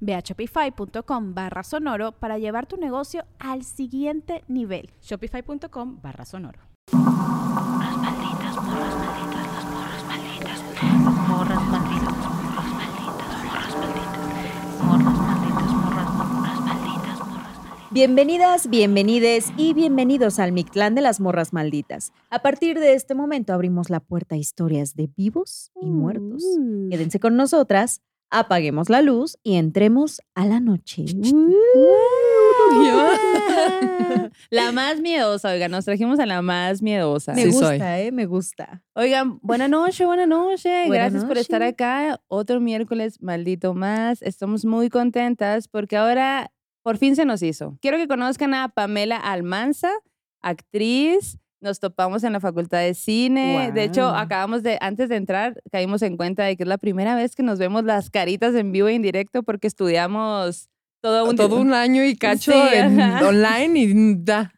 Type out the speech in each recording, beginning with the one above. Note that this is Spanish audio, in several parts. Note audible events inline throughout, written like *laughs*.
Ve a shopify.com barra sonoro para llevar tu negocio al siguiente nivel. Shopify.com barra sonoro. Morras malditas, morras malditas, las morras malditas. Morras malditas, morras malditas, morras malditas. Morras malditas, morras, morras malditas, morras malditas. Bienvenidas, bienvenides y bienvenidos al Mictlán de las Morras Malditas. A partir de este momento abrimos la puerta a historias de vivos y muertos. Quédense con nosotras, apaguemos la luz y entremos a la noche. *laughs* La más miedosa, oigan, nos trajimos a la más miedosa. Me Sí gusta, soy. ¿eh? Me gusta. Oigan, buena noche, buena noche. Buena Gracias por estar acá. Otro miércoles maldito más. Estamos muy contentas porque ahora por fin se nos hizo. Quiero que conozcan a Pamela Almanza, actriz. Nos topamos en la facultad de cine. De hecho, acabamos de, antes de entrar, caímos en cuenta de que es la primera vez que nos vemos las caritas en vivo e indirecto porque estudiamos todo un Todo un año y cacho Sí, en online y da.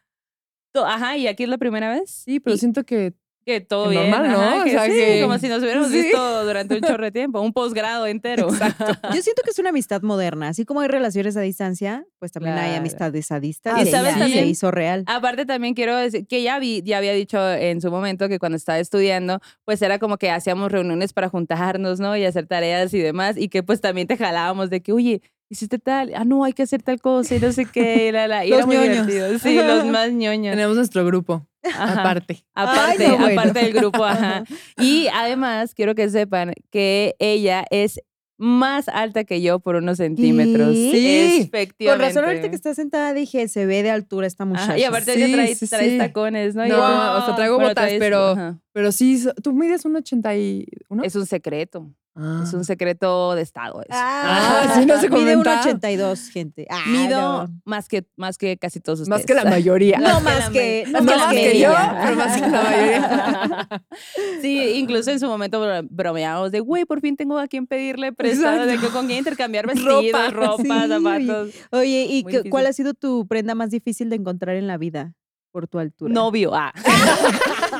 Ajá, y aquí es la primera vez. Sí, pero Y- siento que Que todo Que bien. normal, ¿no? ajá, O que sea, sí, que- como si nos hubiéramos Sí. visto durante un chorro de tiempo, un posgrado entero. *laughs* Yo siento que es una amistad moderna. Así como hay relaciones a distancia, pues también hay amistades a distancia. Y ¿sabes ya también? se hizo real. Aparte también quiero decir que ya, vi, ya había dicho en su momento que cuando estaba estudiando, pues era como que hacíamos reuniones para juntarnos, ¿no? Y hacer tareas y demás, y que pues también te jalábamos de que, oye, hiciste tal, ah, no, hay que hacer tal cosa y no sé qué, y la, la. Y *laughs* Los era muy ñoños. divertido. Sí, los más ñoños. tenemos nuestro grupo Ajá. aparte. Aparte, Ay, no, bueno. aparte del grupo, ajá. Y además, quiero que sepan que ella es más alta que yo por unos centímetros. Sí. Efectivamente. Con razón, ahorita que está sentada dije, se ve de altura esta muchacha. Ajá, Y aparte ella Sí, trae, sí, trae sí. tacones, ¿no? No, tú- o sea, traigo botas, traes- pero- ajá. Pero sí, tú mides un 81. Es un secreto. Ah. Es un secreto de estado. eso. Ah, *laughs* sí, no se Mide un comenta. 82, gente. Ah, Mido no. más, que, más que casi todos ustedes. Más que la mayoría. No Más más que no más que que yo, *laughs* pero más que la mayoría. *laughs* Sí, incluso en su momento bro- bromeábamos de, güey, por fin tengo a quien pedirle prestado, de que con quién intercambiar vestidos, Ropa, ropa, sí, zapatos. Oye, ¿y Muy cuál difícil. ha sido tu prenda más difícil de encontrar en la vida por tu altura? Novio, ah.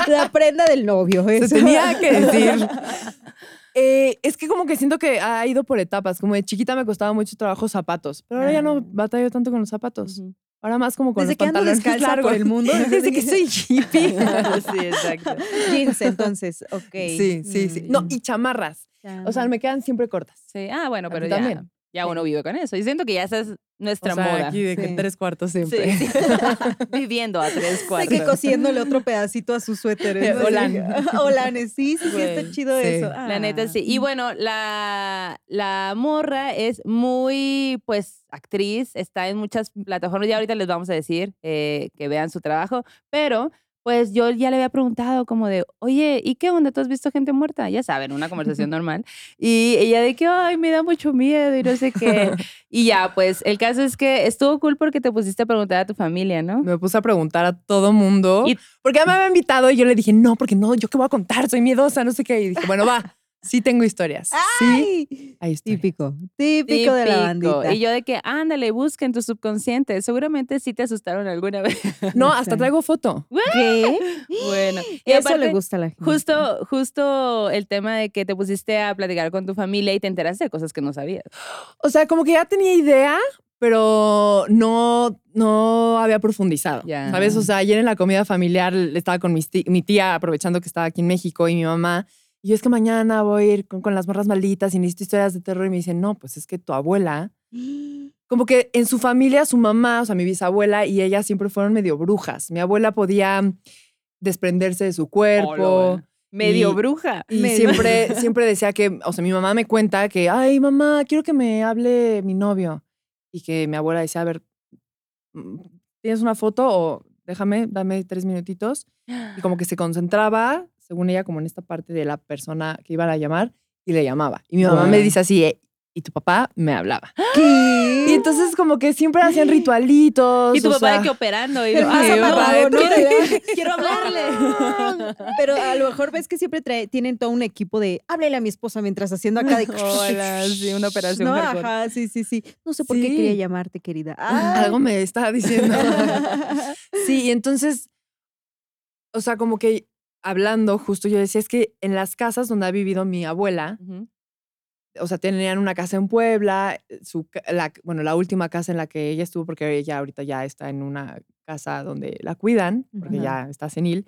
La prenda del novio. Se eso. tenía que decir. Eh, es que como que siento que ha ido por etapas. Como de chiquita me costaba mucho trabajo zapatos. Pero ahora ya Ah. no batallo tanto con los zapatos. Ahora más como con Desde los que ando pantalones *laughs* descalza largos. por el mundo. *laughs* Desde que soy hippie. *laughs* sí, exacto. Jeans, entonces, ok. Sí, sí, sí. No, y chamarras. O sea, me quedan siempre cortas. Sí, ah, bueno, pero ya, también. Ya uno vive con eso. Y siento que ya esa es nuestra o sea, moda. aquí de que Sí. tres cuartos siempre. sí. *laughs* Viviendo a tres De cuartos. que cosiéndole otro pedacito a su suéter. ¿no? Olan. Olanes, sí, sí, sí, está chido sí. eso. La neta Ah. sí. Y bueno, la, la morra es muy, pues, actriz. Está en muchas plataformas. Ya ahorita les vamos a decir eh, que vean su trabajo. Pero, pues, yo ya le había preguntado como de, oye, ¿y qué onda? ¿Tú has visto gente muerta? Ya saben, una conversación *laughs* normal. Y ella de que, ay, me da mucho miedo y no sé qué. *laughs* y ya, pues, el caso es que estuvo cool porque te pusiste a preguntar a tu familia, ¿no? Me puse a preguntar a todo mundo. Y- porque ya me había invitado y yo le dije, no, porque no, yo qué voy a contar, soy miedosa, no sé qué. Y dije, bueno, va, sí tengo historias. Sí, Ay, hay historias. típico, típico, de la Típico. bandita. Y yo de que, ándale, busca en tu subconsciente. Seguramente sí te asustaron alguna vez. *laughs* No, hasta traigo foto. ¿Qué? *laughs* bueno. Y Eso le aparte, gusta a la gente. Justo, justo el tema de que te pusiste a platicar con tu familia y te enteraste de cosas que no sabías. O sea, como que ya tenía idea, pero no, no había profundizado. Ya. ¿Sabes? O sea, ayer en la comida familiar estaba con ti- mi tía, aprovechando que estaba aquí en México, y mi mamá. Y es que mañana voy a ir con, con las morras malditas y necesito historias de terror. Y me dicen, no, pues es que tu abuela. *gasps* Como que en su familia, su mamá, o sea, mi bisabuela y ella siempre fueron medio brujas. Mi abuela podía desprenderse de su cuerpo. bueno. Medio Y- bruja. Y siempre, *laughs* siempre decía que, o sea, mi mamá me cuenta que, ay, mamá, quiero que me hable mi novio. Y que mi abuela decía, a ver, mm, ¿tienes una foto o déjame, dame tres minutitos? Y como que se concentraba, según ella, como en esta parte de la persona que iban a llamar y le llamaba. Y mi mamá me dice así, "Eh, y tu papá me hablaba. *gasps* Y entonces como que siempre hacían ritualitos. Y tu o papá de sea, que operando. Y ah, bien papá, quiero, quiero hablarle. *laughs* Pero a lo mejor ves que siempre trae- tienen todo un equipo de háblele a mi esposa mientras haciendo acá de *laughs* Hola, sí, una operación No, ajá, sí, sí, sí. No sé por qué Sí. quería llamarte, querida. *laughs* Algo me estaba diciendo. Sí, y entonces, o sea, como que hablando, justo yo decía, es que en las casas donde ha vivido mi abuela, Ujú. o sea, tenían una casa en Puebla, eh, su, la, bueno, la última casa en la que ella estuvo, porque ella ahorita ya está en una casa donde la cuidan, porque ya está senil,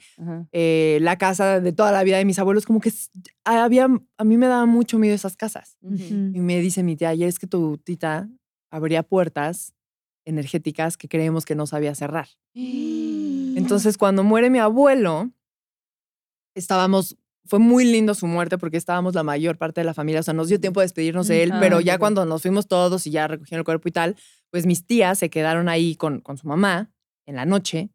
eh, la casa de toda la vida de mis abuelos, como que había, a mí me daba mucho miedo esas casas. Y me dice mi tía, ayer es que tu tita abría puertas energéticas que creemos que no sabía cerrar. *gasps* Entonces, cuando muere mi abuelo, estábamos, fue muy lindo su muerte porque estábamos la mayor parte de la familia, o sea, nos dio tiempo de despedirnos de él, Ah, pero ya cuando nos fuimos todos y ya recogieron el cuerpo y tal, pues mis tías se quedaron ahí con, con su mamá en la noche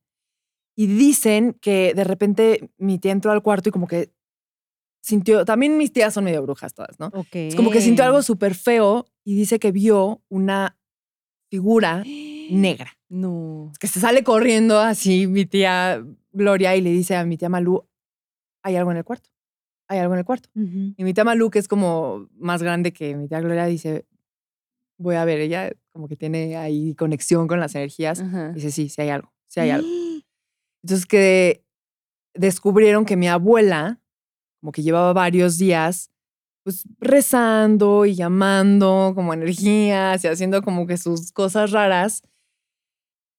y dicen que de repente mi tía entró al cuarto y como que sintió, también mis tías son medio brujas todas, ¿no? Ok. Es como que sintió algo súper feo y dice que vio una figura negra *gasps* No. que se sale corriendo así mi tía Gloria y le dice a mi tía Malú, hay algo en el cuarto, hay algo en el cuarto. Y mi tía Malú, que es como más grande que mi tía Gloria, dice, voy a ver, ella como que tiene ahí conexión con las energías. Ajá. Dice, sí, sí hay algo, sí hay algo. *gasps* Entonces que descubrieron que mi abuela, como que llevaba varios días, pues rezando y llamando como energías y haciendo como que sus cosas raras.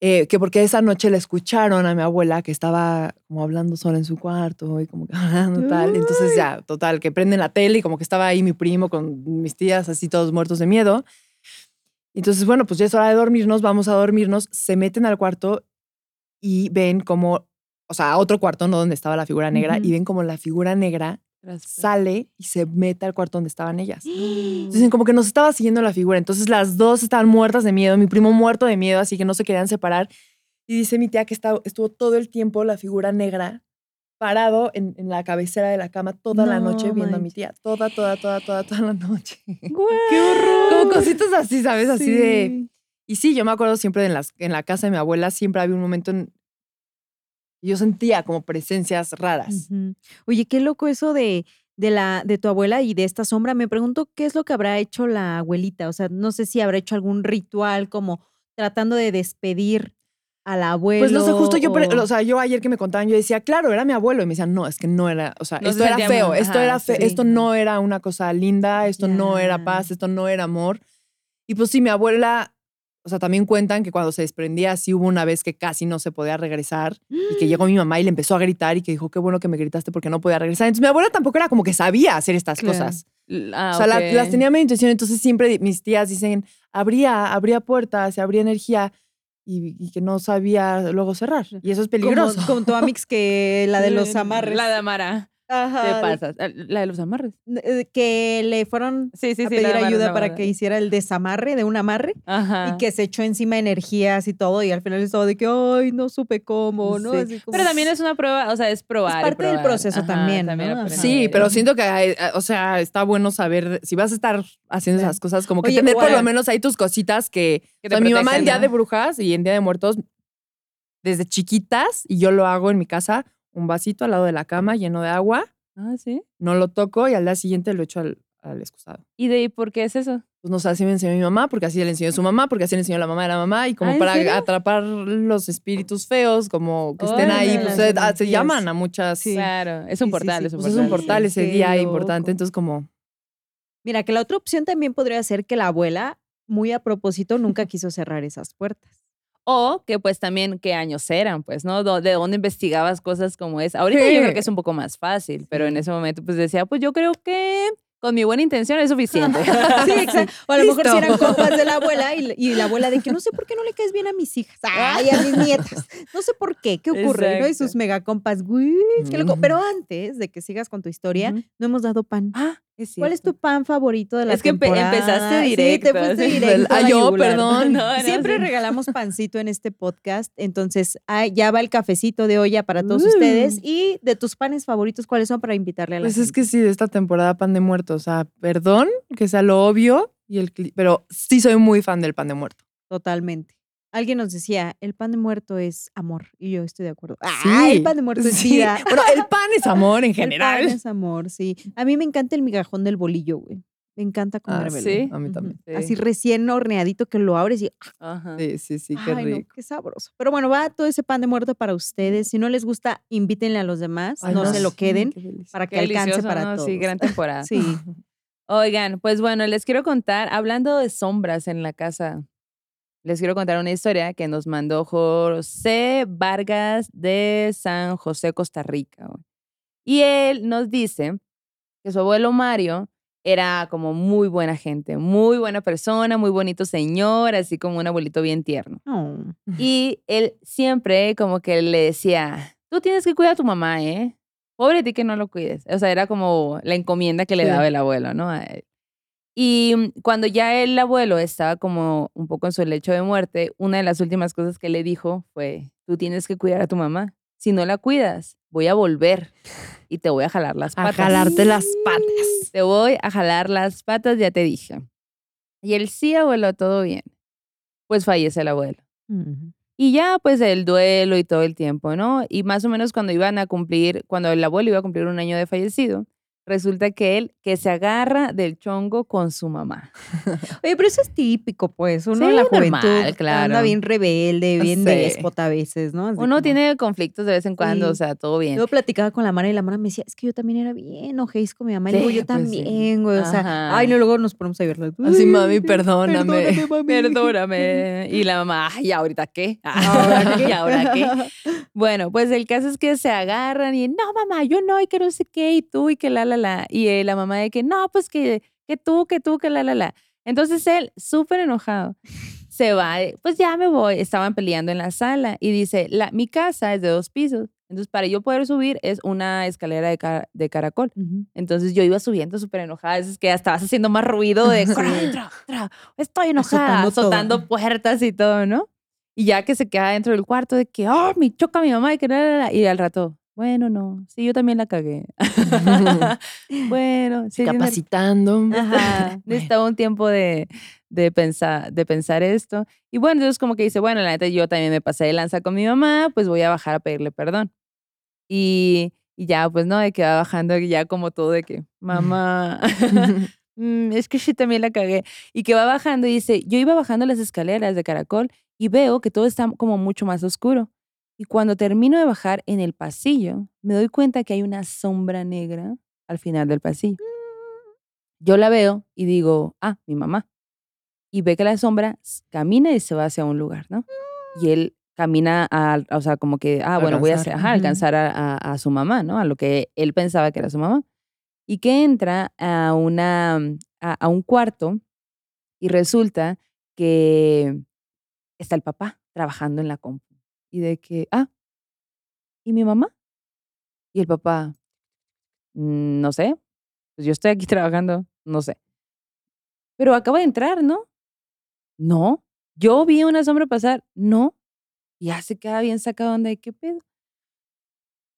Eh, que porque esa noche la escucharon a mi abuela que estaba como hablando sola en su cuarto y como que *laughs* hablando tal. Entonces ya, total, que prenden la tele y como que estaba ahí mi primo con mis tías así todos muertos de miedo. Entonces, bueno, pues ya es hora de dormirnos, vamos a dormirnos, se meten al cuarto y ven como, o sea, a otro cuarto, no donde estaba la figura negra, y ven como la figura negra sale y se mete al cuarto donde estaban ellas. Entonces, como que nos estaba siguiendo la figura. Entonces, las dos estaban muertas de miedo, mi primo muerto de miedo, así que no se querían separar. Y dice mi tía que estaba, estuvo todo el tiempo la figura negra parado en, en la cabecera de la cama toda la No noche viendo a mi tía. Toda, toda, toda, toda, toda la noche. *laughs* ¡Qué horror! Como cositas así, ¿sabes? Así de... Y sí, yo me acuerdo siempre en, las, en la casa de mi abuela, siempre había un momento en... Yo sentía como presencias raras. Oye, qué loco eso de, de, la, de tu abuela y de esta sombra. Me pregunto qué es lo que habrá hecho la abuelita. O sea, no sé si habrá hecho algún ritual como tratando de despedir al abuelo. Pues no sé, justo yo, o- o sea, yo ayer que me contaban, yo decía, claro, era mi abuelo. Y me decían, no, es que no era, o sea, No se esto era feo, esto era fe- sí. esto no era una cosa linda, esto no era paz, esto no era amor. Y pues sí, mi abuela, o sea, también cuentan que cuando se desprendía, sí hubo una vez que casi no se podía regresar y que llegó mi mamá y le empezó a gritar y que dijo, qué bueno que me gritaste porque no podía regresar. Entonces mi abuela tampoco era como que sabía hacer estas Claro. cosas. Ah, O sea, la- las tenía medio intuición, entonces siempre mis tías dicen, abría, abría puertas, se abría energía y, y que no sabía luego cerrar. Y eso es como, peligroso. como tu amix que la de los *laughs* amarres. La de Amara. Ajá, Te pasas. Ah, La de los amarres. de- Que le fueron Sí, sí, a sí. pedir ayuda para que hiciera el desamarre de un amarre. Ajá. Y que se echó encima energías y todo, y al final estaba de que, ay, no supe cómo, ¿no? Sí. Así como- Pero también es una prueba, o sea, es probar. y parte del proceso también. Sí, pero siento que, hay- eh, o sea, está bueno saber, si vas a estar haciendo esas cosas, como que Oye, tener por lo menos ahí tus cositas que... Que o te sea, mi mamá en Día de Brujas y en Día de Muertos, desde chiquitas, y yo lo hago en mi casa, un vasito al lado de la cama lleno de agua, Ah, sí. no lo toco y al día siguiente lo echo al, al excusado. ¿Y de ahí por qué es eso? Pues no sé, así me enseñó mi mamá, porque así le enseñó su mamá, porque así le enseñó la mamá de la mamá, y como ¿Ah, para serio? atrapar los espíritus feos, como que estén ahí, pues se, ah, se llaman a muchas. Claro, es Sí, un sí, portal, sí. es un Pues portal. es un portal sí. ese día loco. importante, entonces como... Mira, que la otra opción también podría ser que la abuela, muy a propósito, nunca *laughs* quiso cerrar esas puertas. O que pues también qué años eran, pues, ¿no? ¿De dónde investigabas cosas como es? Ahorita yo creo que es un poco más fácil, pero en ese momento pues decía, pues yo creo que con mi buena intención es suficiente. *laughs* *laughs* Sí, exacto. O a lo mejor si eran compas de la abuela y, *laughs* y la abuela de que no sé por qué no le caes bien a mis hijas. Ay, a mis nietas. No sé por qué. ¿Qué ocurre? ¿no? Y sus mega compas. Güey, qué loco. Ujú. Pero antes de que sigas con tu historia, no hemos dado pan. Ah, es ¿Cuál es tu pan favorito de la Es que empe- temporada? empezaste Sí, directo, te fuiste directo. Ah, yo, yugular. perdón. No, *laughs* no, Siempre sí. regalamos *laughs* pancito en este podcast, entonces ah, ya va el cafecito de olla para todos Uh. ustedes. Y de tus panes favoritos, ¿cuáles son para invitarle a la Pues es que sí, de esta temporada pan de muerto. O sea, perdón que sea lo obvio, y el, pero sí soy muy fan del pan de muerto. Totalmente. Alguien nos decía, el pan de muerto es amor. Y yo estoy de acuerdo. Ah, Sí, el pan de muerto *laughs* es sí. vida. Bueno, el pan es amor en *laughs* El pan general. es amor, sí. A mí me encanta el migajón del bolillo, güey. Me encanta Ah, comérmelo. ¿sí? A mí también. Sí. Así recién horneadito que lo abres y Ajá. Sí, sí, sí, qué Ay, no, rico. qué sabroso. Pero bueno, va todo ese pan de muerto para ustedes. Si no les gusta, invítenle a los demás, Ay, no se lo queden para que Qué alcance para ¿no? todos. Sí, gran temporada. Sí. *laughs* Oigan, pues bueno, les quiero contar, hablando de sombras en la casa, les quiero contar una historia que nos mandó José Vargas de San José, Costa Rica. Y él nos dice que su abuelo Mario era como muy buena gente, muy buena persona, muy bonito señor, así como un abuelito bien tierno. Oh. *laughs* Y él siempre como que le decía, tú tienes que cuidar a tu mamá, ¿eh? Pobre de ti que no lo cuides. O sea, era como la encomienda que le Sí. daba el abuelo, ¿no? A él. Y mm, cuando ya el abuelo estaba como un poco en su lecho de muerte, una de las últimas cosas que le dijo fue, tú tienes que cuidar a tu mamá. Si no la cuidas, voy a volver y te voy a jalar las A patas. jalarte las patas. Te voy a jalar las patas, ya te dije. Y él sí, abuelo, todo bien. Pues fallece el abuelo. Y ya, pues el duelo y todo el tiempo, ¿no? Y más o menos cuando iban a cumplir, cuando el abuelo iba a cumplir un año de fallecido, resulta que él, que se agarra del chongo con su mamá. *laughs* Oye, pero eso es típico, pues. Uno Sí, en la normal, juventud anda claro. bien rebelde, *laughs* bien Sí. déspota a veces, ¿no? Así Uno como- tiene conflictos de vez en cuando, Sí. o sea, todo bien. Yo platicaba con la Mara y la Mara me decía, es que yo también era bien ojéis con mi mamá. Y Sí, yo pues también, güey. O sea, Ajá. ay, no, luego nos ponemos a verla. Así, mami, Ay, perdóname. Perdóname, mami. Perdóname. *laughs* Y la mamá, ¿y ahorita qué? ¿Ahora qué? ¿Y ahora qué? Bueno, pues el caso es que se agarran y no, mamá, yo no, y que no sé qué, y tú, y que la, la, la. Y eh, la mamá de que no, pues que, que tú, que tú, que la, la, la. Entonces él, súper enojado, se va, de, pues ya me voy. Estaban peleando en la sala y dice, la, mi casa es de dos pisos. Entonces, para yo poder subir es una escalera de, ca- de caracol. Ujú. Entonces yo iba subiendo súper enojada. Es que ya estabas haciendo más ruido de Sí. "Corre, tra, tra, estoy enojada, Azotando puertas y todo, ¿no? Y ya que se queda dentro del cuarto de que, oh, me choca mi mamá y que la, la, la", Y al rato, bueno, no, sí, yo también la cagué. *laughs* *laughs* bueno, sí, Capacitando. Ajá, *laughs* necesitaba un tiempo de, de, pensar, de pensar esto. Y bueno, entonces como que dice, bueno, la neta yo también me pasé de lanza con mi mamá, pues voy a bajar a pedirle perdón. Y, y ya, pues no, de que va bajando ya como todo de que, mamá, mm, es que sí también la cagué. Y que va bajando y dice, yo iba bajando las escaleras de caracol y veo que todo está como mucho más oscuro. Y cuando termino de bajar en el pasillo, me doy cuenta que hay una sombra negra al final del pasillo. Yo la veo y digo, ah, mi mamá. Y ve que la sombra camina y se va hacia un lugar, ¿no? Y él camina, a, o sea, como que, ah, bueno, voy a hacer, Alcanzar. ajá, alcanzar a, a- a su mamá, ¿no? A lo que él pensaba que era su mamá. Y que entra a, una, a, a un cuarto y resulta que está el papá trabajando en la compu. Y de que, ah, ¿y mi mamá? Y el papá, "Mm, no sé, pues yo estoy aquí *laughs* trabajando, no sé. Pero acaba de entrar, ¿no? No. Yo vi una sombra pasar, no. Y ya se queda bien sacado onda de qué pedo.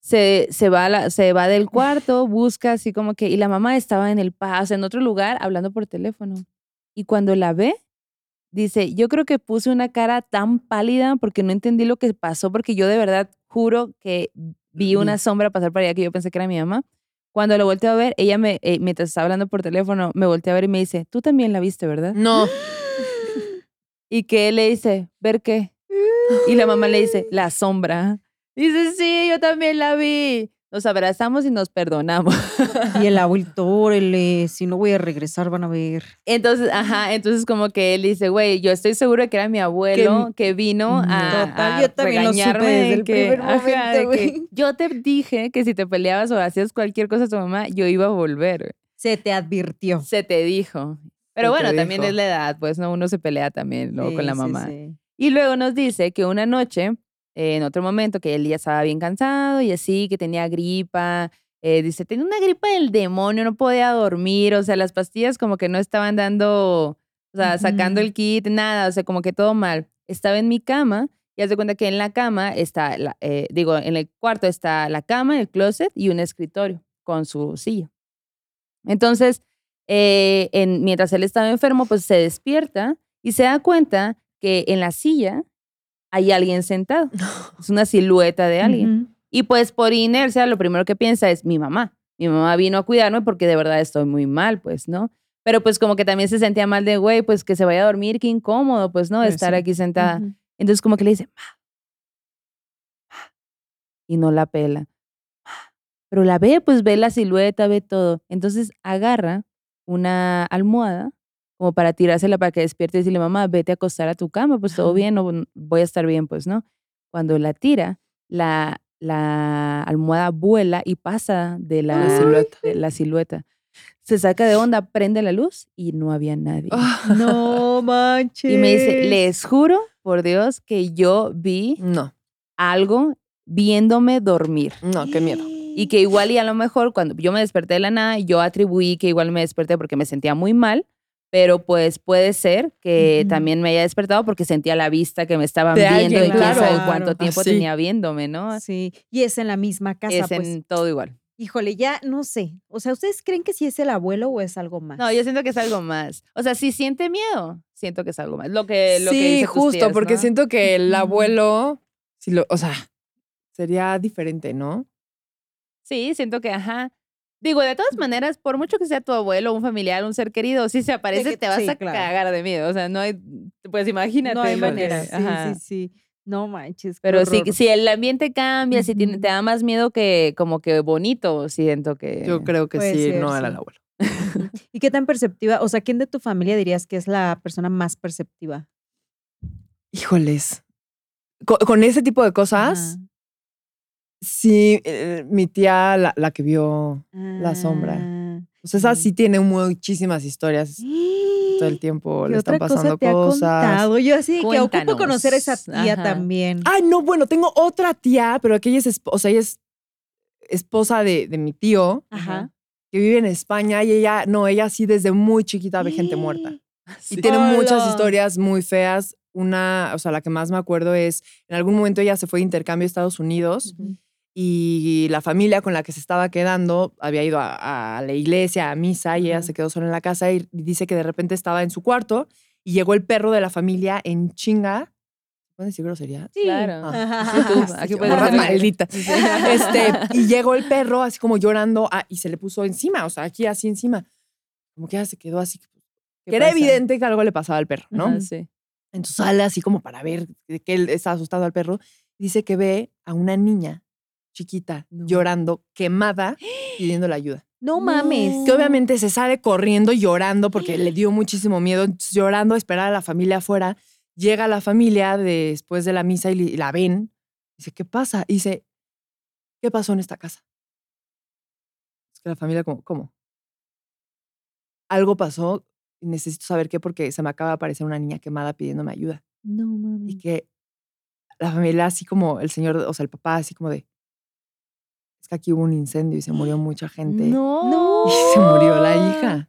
Se, se, va la- se va del cuarto, *laughs* busca así como que, y la mamá estaba en el paso, en otro lugar, hablando por teléfono. Y cuando la ve, dice, yo creo que puse una cara tan pálida porque no entendí lo que pasó, porque yo de verdad juro que vi una sombra pasar por allá que yo pensé que era mi mamá. Cuando lo volteo a ver, ella me, eh, mientras estaba hablando por teléfono, me voltea a ver y me dice, tú también la viste, ¿verdad? No. *laughs* Y que él le dice, ¿ver qué? Y la mamá le dice, la sombra. Dice, sí, yo también la vi. Nos abrazamos y nos perdonamos. *laughs* Y el abuelito, órale, si no voy a regresar, van a ver. Entonces, ajá, entonces como que él dice, güey, yo estoy seguro de que era mi abuelo que, vino a, Total, a yo también lo supe regañarme desde de el que, primer ajá, momento, de que güey. yo te dije que si te peleabas o hacías cualquier cosa a tu mamá, yo iba a volver. Se te advirtió. Se te dijo. Pero Se bueno, también dijo. es la edad, pues no, uno se pelea también luego con la sí, mamá. sí. Y luego nos dice que una noche, eh, en otro momento, que él ya estaba bien cansado y así, que tenía gripa. eh, dice, tenía una gripa del demonio, no podía dormir, o sea, las pastillas como que no estaban dando, o sea, sacando el kit, nada, o sea, como que todo mal. Estaba en mi cama y haz de cuenta que en la cama está, la- eh, digo, en el cuarto está la cama, el closet y un escritorio con su silla. Entonces, eh, en- mientras él estaba enfermo, pues se despierta y se da cuenta que en la silla hay alguien sentado. *laughs* Es una silueta de alguien. Y pues por inercia, lo primero que piensa es mi mamá. Mi mamá vino a cuidarme porque de verdad estoy muy mal, pues, ¿no? Pero pues como que también se sentía mal de, güey, pues que se vaya a dormir, qué incómodo, pues, ¿no? Pues, Estar sí. aquí sentada. Entonces como que le dice, "Ma, ma", y no la pela. "Ma". Pero la ve, pues ve la silueta, ve todo. Entonces agarra una almohada como para tirársela para que despierte y decirle, mamá, vete a acostar a tu cama, pues todo bien, no, voy a estar bien, pues, ¿no? Cuando la tira, la, la almohada vuela y pasa de la, silueta. de la silueta. Se saca de onda, prende la luz y no había nadie. *laughs* No manches. Y me dice, les juro por Dios que yo vi no, algo viéndome dormir. no, qué miedo. Y que igual y a lo mejor cuando yo me desperté de la nada, yo atribuí que igual me desperté porque me sentía muy mal, pero pues puede ser que también me haya despertado porque sentía la vista que me estaban De viendo alguien, y quién claro. sabe cuánto tiempo tenía viéndome, ¿no? Sí, y es en la misma casa, es pues. en todo igual. Híjole, ya no sé. O sea, ¿ustedes creen que sí es el abuelo o es algo más? No, yo siento que es algo más. O sea, si siente miedo, siento que es algo más. Lo que, lo que sí, dice tus justo, tías, porque ¿no? siento que el abuelo, si lo, o sea, sería diferente, ¿no? Sí, siento que, ajá. Digo, de todas maneras, por mucho que sea tu abuelo, un familiar, un ser querido, si se aparece, que- te vas sí, a claro. cagar de miedo. O sea, no hay, pues imagínate. no hay manera. Sí, ajá. sí, sí. No manches. Pero si, si el ambiente cambia, si tiene- Ujú. te da más miedo que como que bonito, siento que... Yo creo que sí, ser, no era sí. el abuelo. ¿Y qué tan perceptiva? O sea, ¿quién de tu familia dirías que es la persona más perceptiva? Híjoles. Con, con ese tipo de cosas. Sí, eh, mi tía, la, la que vio, La sombra. Ah. pues esa Sí. tiene muchísimas historias. Todo el tiempo ¿Qué le están otra cosa pasando te ha cosas. contado? Yo así que ocupo Cuéntanos. conocer a esa tía Ajá. también. Ay, no, bueno, tengo otra tía, pero aquella es, o sea, ella es esposa de, de mi tío, Ajá. que vive en España, y ella, no, ella sí desde muy chiquita ve gente muerta. Sí. *laughs* Y tiene muchas historias muy feas. Una, o sea, la que más me acuerdo es, en algún momento ella se fue de intercambio a Estados Unidos. Y la familia con la que se estaba quedando había ido a, a la iglesia, a misa, y ella Ajá. se quedó sola en la casa y dice que de repente estaba en su cuarto y llegó el perro de la familia en chinga. ¿Pueden decir grosería? Sí. Claro. Ajá. Tú, aquí puedes malditas. Este, y llegó el perro así como llorando ah, y se le puso encima, o sea, aquí así encima. Como que ella se quedó así. ¿Qué Que era pasa? evidente que algo le pasaba al perro, ¿no? Sí. Entonces sale así como para ver que que él está asustado al perro. Dice que ve a una niña chiquita No. llorando, quemada, *gasps* pidiendo la ayuda. No mames. Que obviamente se sale corriendo llorando porque le *gasps* dio muchísimo miedo, llorando a esperar a la familia afuera. Llega la familia después de la misa y, y la ven. Dice, ¿qué pasa? Y dice, ¿qué pasó en esta casa? Es que la familia como, ¿cómo? Algo pasó y necesito saber qué porque se me acaba de aparecer una niña quemada pidiéndome ayuda. No Y mames. que la familia así como el señor, o sea, el papá así como de, que aquí hubo un incendio y se murió mucha gente. No. *laughs* Y se murió la hija.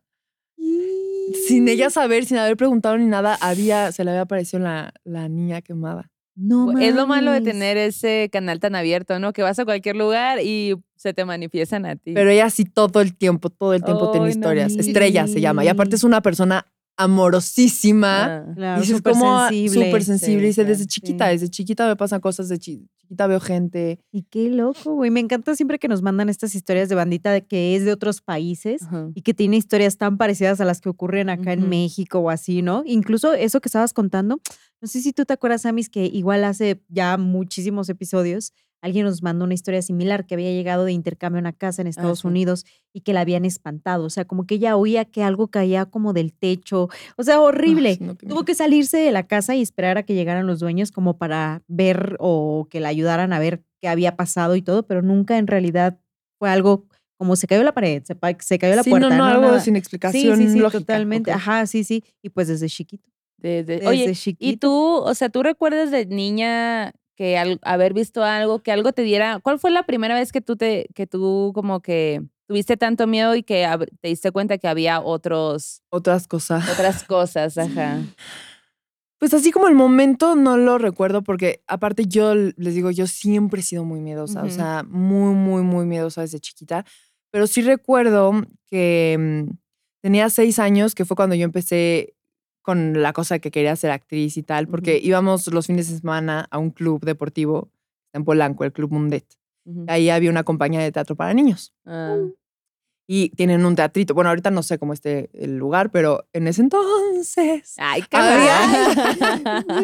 Sin ella saber, sin haber preguntado ni nada, había, se le había aparecido la, la niña quemada. No mames. Es lo malo de tener ese canal tan abierto, ¿no? Que vas a cualquier lugar y se te manifiestan a ti. Pero ella sí todo el tiempo, todo el tiempo tiene no historias. Estrella se llama. Y aparte es una persona amorosísima. Ah. Claro, y súper como sensible. súper sensible. Sí, dice, desde chiquita, sí. desde chiquita me pasan cosas, de chi- chiquita veo gente. Y qué loco, güey. Me encanta siempre que nos mandan estas historias de bandita de que es de otros países Ajá. y que tiene historias tan parecidas a las que ocurren acá en. México o así, ¿no? Incluso eso que estabas contando, no sé si tú te acuerdas, Amis, que igual hace ya muchísimos episodios alguien nos mandó una historia similar que había llegado de intercambio a una casa en Estados sí. Unidos y que la habían espantado. O sea, como que ella oía que algo caía como del techo. O sea, horrible. No, Tuvo que salirse de la casa y esperar a que llegaran los dueños como para ver o que la ayudaran a ver qué había pasado y todo, pero nunca en realidad fue algo como se cayó la pared, se, cayó la sí, puerta. no, no, algo nada. sin Sí, explicación sí, sí, lógica. totalmente. Ajá, sí, sí. Y pues desde chiquito. Desde- Desde oye, chiquito. ¿y tú, o sea, tú recuerdas de niña que al haber visto algo, que algo te diera, ¿cuál fue la primera vez que tú te, que tú como que tuviste tanto miedo y que te diste cuenta que había otros, Otras cosas. otras cosas, ajá? *laughs* Pues así como el momento no lo recuerdo porque aparte yo les digo, yo siempre he sido muy miedosa, o sea, muy, muy, muy miedosa desde chiquita. Pero sí recuerdo que mm, tenía seis años, que fue cuando yo empecé con la cosa que quería ser actriz y tal, porque íbamos los fines de semana a un club deportivo en Polanco, el Club Mundet. Ahí había una compañía de teatro para niños Ah, y tienen un teatrito. Bueno, ahorita no sé cómo esté el lugar, pero en ese entonces Ay, *laughs* mal. *laughs*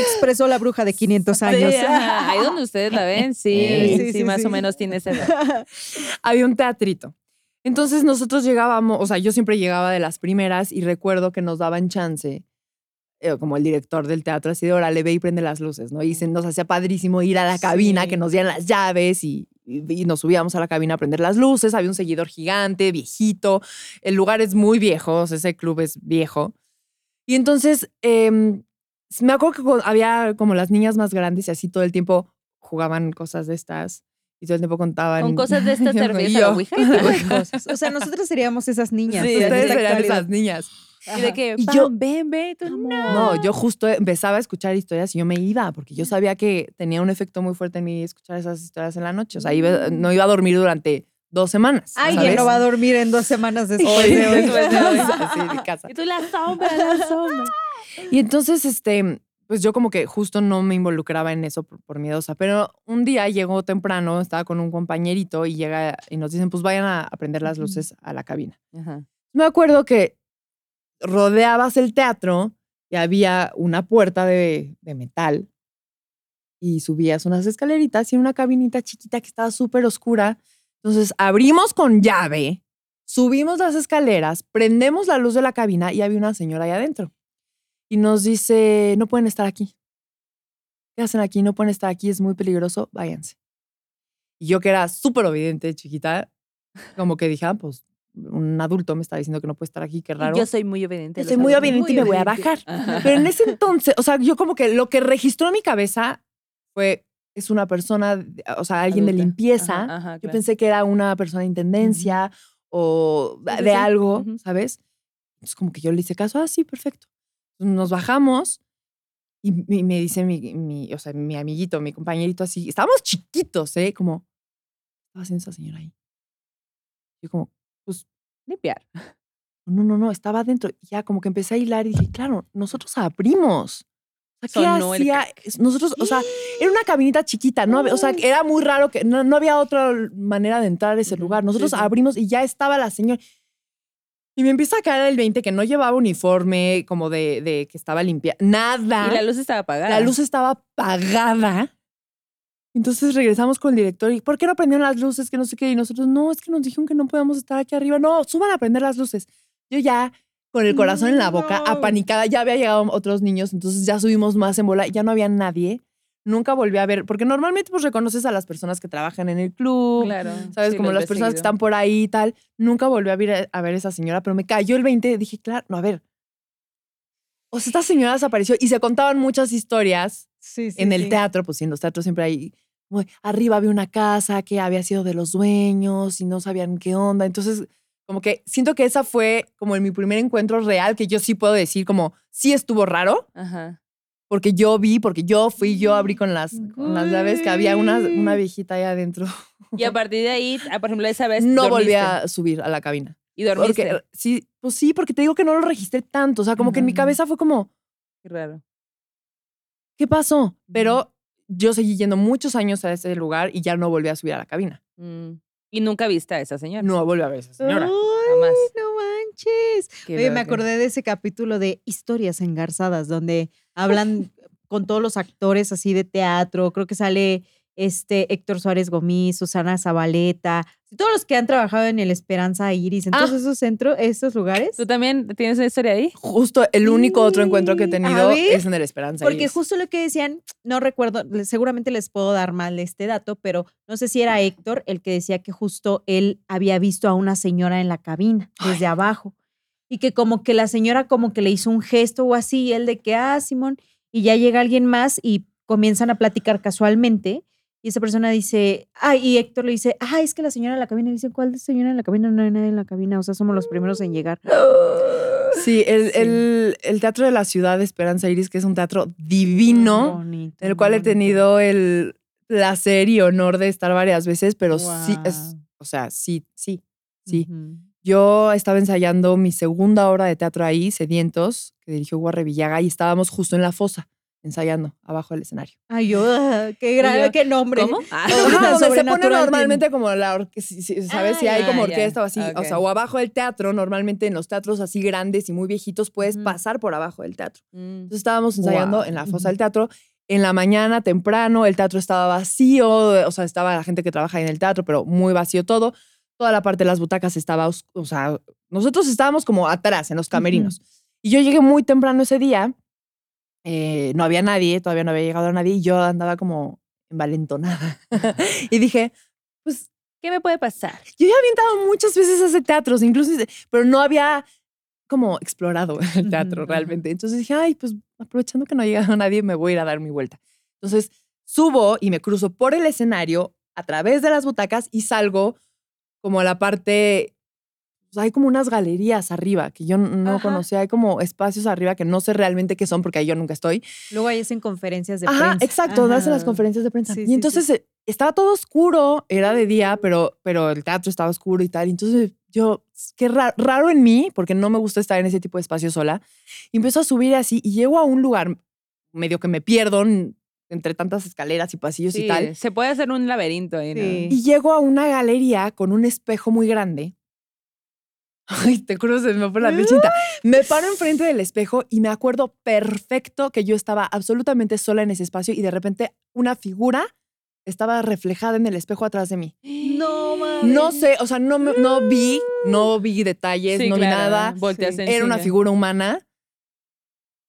Expresó la bruja de 500 años. Sí, ahí donde ustedes la ven, *laughs* sí, Sí, sí, sí, más sí. o menos tiene esa edad. había un teatrito. Entonces nosotros llegábamos, o sea, yo siempre llegaba de las primeras y recuerdo que nos daban chance, eh, como el director del teatro, así de órale, ve y prende las luces, ¿no? Y se nos hacía padrísimo ir a la cabina, Sí. que nos dieran las llaves y, nos subíamos a la cabina a prender las luces. Había un seguidor gigante, viejito. El lugar es muy viejo, o sea, ese club es viejo. Y entonces, em, me acuerdo que había como las niñas más grandes y así todo el tiempo jugaban cosas de estas y todo el tiempo contaban. Con cosas de *laughs* estas te Y refieres a yo, la Ouija. ¿Qué tipo de cosas? O sea, nosotros seríamos esas niñas. Sí, o Ustedes serían esas niñas. Y de que, Y yo- ven, ven, tú, no. No, yo justo empezaba a escuchar historias y yo me iba, porque yo sabía que tenía un efecto muy fuerte en mí escuchar esas historias en la noche. O sea, iba- no iba a dormir durante dos semanas. Alguien no va a dormir en dos semanas después Hoy, *laughs* de hoy. después de hoy. Sí, de casa. Y tú la sombra, la sombra. Y entonces, este, pues yo como que justo no me involucraba en eso por, por miedosa. Pero un día llegó temprano, estaba con un compañerito y llega y nos dicen, pues vayan a, a prender las luces a la cabina. Ajá. Me acuerdo que rodeabas el teatro y había una puerta de, de metal y subías unas escaleritas y una cabinita chiquita que estaba súper oscura. Entonces abrimos con llave, subimos las escaleras, prendemos la luz de la cabina y había una señora ahí adentro. Y nos dice, no pueden estar aquí. ¿Qué hacen aquí? No pueden estar aquí, es muy peligroso, váyanse. Y yo que era súper obediente, chiquita, como que dije, ah, pues un adulto me está diciendo que no puede estar aquí, qué raro. Yo soy muy obediente. Yo soy muy obediente y me voy a bajar. Ajá. Pero en ese *laughs* entonces, o sea, yo como que lo que registró en mi cabeza fue, es una persona, de- o sea, alguien de Adulta. limpieza. Ajá, ajá, Yo claro. pensé que era una persona de intendencia o de algo. ¿sabes? Entonces como que yo le hice caso, ah, sí, perfecto. Entonces, nos bajamos y, y me dice mi, mi, o sea, mi amiguito, mi compañerito así, estábamos chiquitos, ¿eh? Como, ¿qué estaba haciendo esa señora ahí? Yo como, pues Limpiar. *laughs* no, no, no, estaba adentro. Ya como que empecé a hilar y dije, claro, nosotros abrimos. O sea, ¿qué Sonó el hacía? Nosotros, o sea, era una cabinita chiquita, ¿no? había- O sea, que era muy raro que no, no había otra manera de entrar a ese lugar. Nosotros abrimos y ya estaba la señora. Y me empieza a caer el 20 que no llevaba uniforme, como de, de que estaba limpia. Nada. Y la luz estaba apagada. La luz estaba apagada. Entonces regresamos con el director y ¿por qué no prendieron las luces? Que no sé qué. Y nosotros, no, es que nos dijeron que no podíamos estar aquí arriba. No, suban a prender las luces. Yo ya con el corazón en la boca, apanicada, ya había llegado otros niños, entonces ya subimos más en bola, ya no había nadie. Nunca volví a ver, porque normalmente pues reconoces a las personas que trabajan en el club, Claro. ¿sabes? sí, Como las personas que están por ahí y tal. Nunca volví a ver a ver esa señora, pero me cayó el 20. Dije, claro, no, a ver. O sea, esta señora desapareció y se contaban muchas historias Sí, sí, en el teatro, pues en los teatros siempre hay. arriba había una casa que había sido de los dueños y no sabían qué onda. Entonces, como que siento que esa fue como en mi primer encuentro real que yo sí puedo decir como sí estuvo raro Ajá. Porque yo vi, porque yo fui, yo abrí con las, con las llaves que había una, una viejita ahí adentro. Y a partir de ahí, ah, por ejemplo, esa vez. No volví a subir a la cabina. Y dormiste. Porque, sí, pues sí, porque te digo que no lo registré tanto. O sea, como que en mi cabeza fue como, Qué raro. ¿qué pasó? Pero yo seguí yendo muchos años a ese lugar y ya no volví a subir a la cabina. Mm. Y nunca viste a esa señora. No volví a ver a esa señora. No manches. Qué Oye, me acordé de ese capítulo de Historias Engarzadas, donde hablan *laughs* con todos los actores así de teatro. Creo que sale este Héctor Suárez Gomis, Susana Zabaleta, todos los que han trabajado en el Esperanza Iris, en todos Ah. esos centros, esos lugares. ¿Tú también tienes una historia ahí? Justo el único otro encuentro que he tenido ver. es en el Esperanza. Porque Iris. justo lo que decían, no recuerdo, seguramente les puedo dar mal este dato, pero no sé si era Héctor el que decía que justo él había visto a una señora en la cabina, desde abajo, y que como que la señora como que le hizo un gesto o así, y él de que, ah, Simón, y ya llega alguien más y comienzan a platicar casualmente. Y esa persona dice, ay, y Héctor le dice, ah, es que la señora en la cabina. Y dice, ¿cuál señora en la cabina? No hay nadie en la cabina. O sea, somos los primeros en llegar. *gasps* Sí, el, Sí. El, el Teatro de la Ciudad de Esperanza Iris, que es un teatro divino, Bonito, en el cual he tenido el placer y honor de estar varias veces, pero sí, es, o sea, sí, sí, sí. Yo estaba ensayando mi segunda obra de teatro ahí, Sedientos, que dirigió Guarre Villaga, y estábamos justo en la fosa, ensayando, abajo del escenario. Ay, yo, ah, qué gran, yo, qué nombre. ¿Cómo? Ah. Donde se pone normalmente como la orquesta, ¿sabes? Ah, si hay como orquesta o así, o Ok. sea, o abajo del teatro, normalmente en los teatros así grandes y muy viejitos puedes Ujú. pasar por abajo del teatro. Mm. Entonces estábamos ensayando Guau. en la fosa Ujú. del teatro. En la mañana, temprano, el teatro estaba vacío, o sea, estaba la gente que trabaja ahí en el teatro, pero muy vacío todo. Toda la parte de las butacas estaba, o sea, nosotros estábamos como atrás, en los camerinos. Y yo llegué muy temprano ese día, eh, no había nadie, todavía no había llegado nadie, y yo andaba como envalentonada. *laughs* y dije, pues ¿Qué me puede pasar? yo ya había entrado muchas veces a ese teatro, incluso, pero no había como explorado el teatro realmente. Entonces dije, ay, pues aprovechando que no ha llegado *laughs* nadie, me voy a ir a dar mi vuelta. Entonces subo y me cruzo por el escenario a través de las butacas y salgo como a la parte, hay como unas galerías arriba que yo no Ajá. conocía, hay como espacios arriba que no sé realmente qué son porque ahí yo nunca estoy. Luego ahí hacen conferencias de Ajá, prensa. exacto, hacen las Ajá. conferencias de prensa. Sí, y sí, entonces eh, estaba todo oscuro, era de día, pero, pero el teatro estaba oscuro y tal. Y entonces yo, qué ra- raro en mí, porque no me gusta estar en ese tipo de espacio sola. Y empiezo a subir así y llego a un lugar medio que me pierdo entre tantas escaleras y pasillos y Sí, tal. se puede hacer un laberinto ahí, ¿no? Sí. Y llego a una galería con un espejo muy grande. Ay, te juro, se me fue la piel chinita. Me paro enfrente del espejo y me acuerdo perfecto que yo estaba absolutamente sola en ese espacio y de repente una figura estaba reflejada en el espejo atrás de mí. No, mames. No sé, o sea, no, me- no vi, no vi detalles, Sí, no claro, vi nada. volteas Sí. Era una figura humana.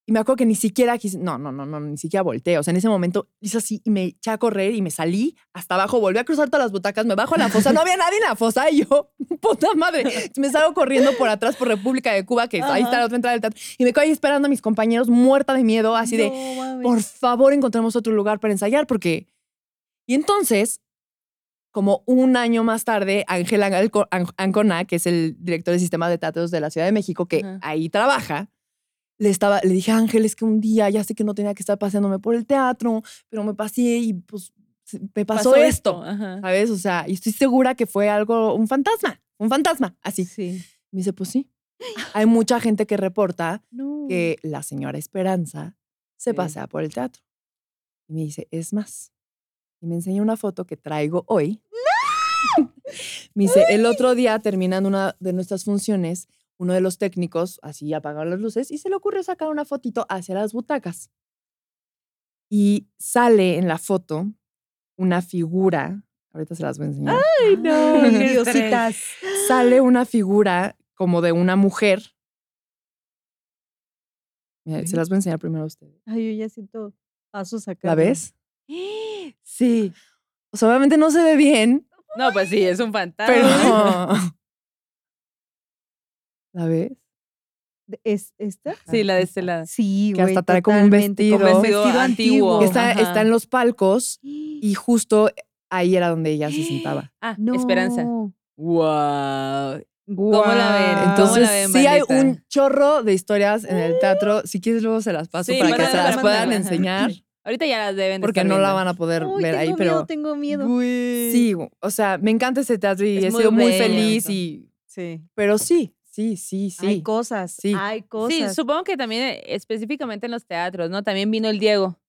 Y me acuerdo que ni siquiera quise, no, no, no, no, ni siquiera volteé. O sea, en ese momento hice así y me eché a correr y me salí hasta abajo, volví a cruzar todas las butacas, me bajo a la fosa, no había nadie en la fosa y yo, *laughs* puta madre, me salgo corriendo por atrás por República de Cuba, que ahí está la otra entrada del teatro, y me quedo ahí esperando a mis compañeros muerta de miedo, así de, por favor encontremos otro lugar para ensayar, porque... Y entonces, como un año más tarde, Ángel Ancona, que es el director de sistema de teatros de la Ciudad de México, que Ajá. ahí trabaja, le, estaba, le dije, Ángel, es que un día ya sé que no tenía que estar paseándome por el teatro, pero me pasé y pues me pasó, esto, Ajá. ¿sabes? O sea, y estoy segura que fue algo, un fantasma, un fantasma, así. Sí. Me dice, pues sí. Hay mucha gente que reporta No. que la señora Esperanza se Sí. pasea por el teatro. Y me dice, es más. Y me enseña una foto que traigo hoy. *laughs* me dice, el otro día, terminando una de nuestras funciones, uno de los técnicos así apagaron las luces y se le ocurrió sacar una fotito hacia las butacas. Y sale en la foto una figura. Ahorita se las voy a enseñar. Ay, no, *laughs* Diositas. Sale una figura como de una mujer. Mira, Se las voy a enseñar primero a ustedes. Ay, yo ya siento pasos acá. ¿La ves? Sí. O sea, obviamente no se ve bien, No, pues sí, es un fantasma. pero. *laughs* *laughs* ¿La ves? ¿Es esta? Sí, la de este lado. Sí, Que güey. hasta trae como un totalmente, vestido. Como un Vestido vestido antiguo. Que está, Ajá. está en los palcos *gasps* y justo ahí era donde ella se sentaba. *gasps* Ah, No. Esperanza. Wow. ¿Cómo la ven? Guau. ¿Cómo Entonces, la ven, sí hay bandita? un chorro de historias en el teatro. *gasps* Si quieres, luego se las paso Sí, para que mándala, se las mándala, puedan ajá. enseñar. *clears throat* Ahorita ya las deben de Porque estar no la viendo. van a poder Uy, ver tengo ahí, miedo, pero. tengo miedo. Sí, o sea, me encanta ese teatro y Es he muy sido muy bello. feliz y. Sí. Pero sí, sí, sí, sí. Hay cosas. Sí. Hay Sí, cosas. supongo que también eh, específicamente en los teatros, ¿no? También vino el Diego.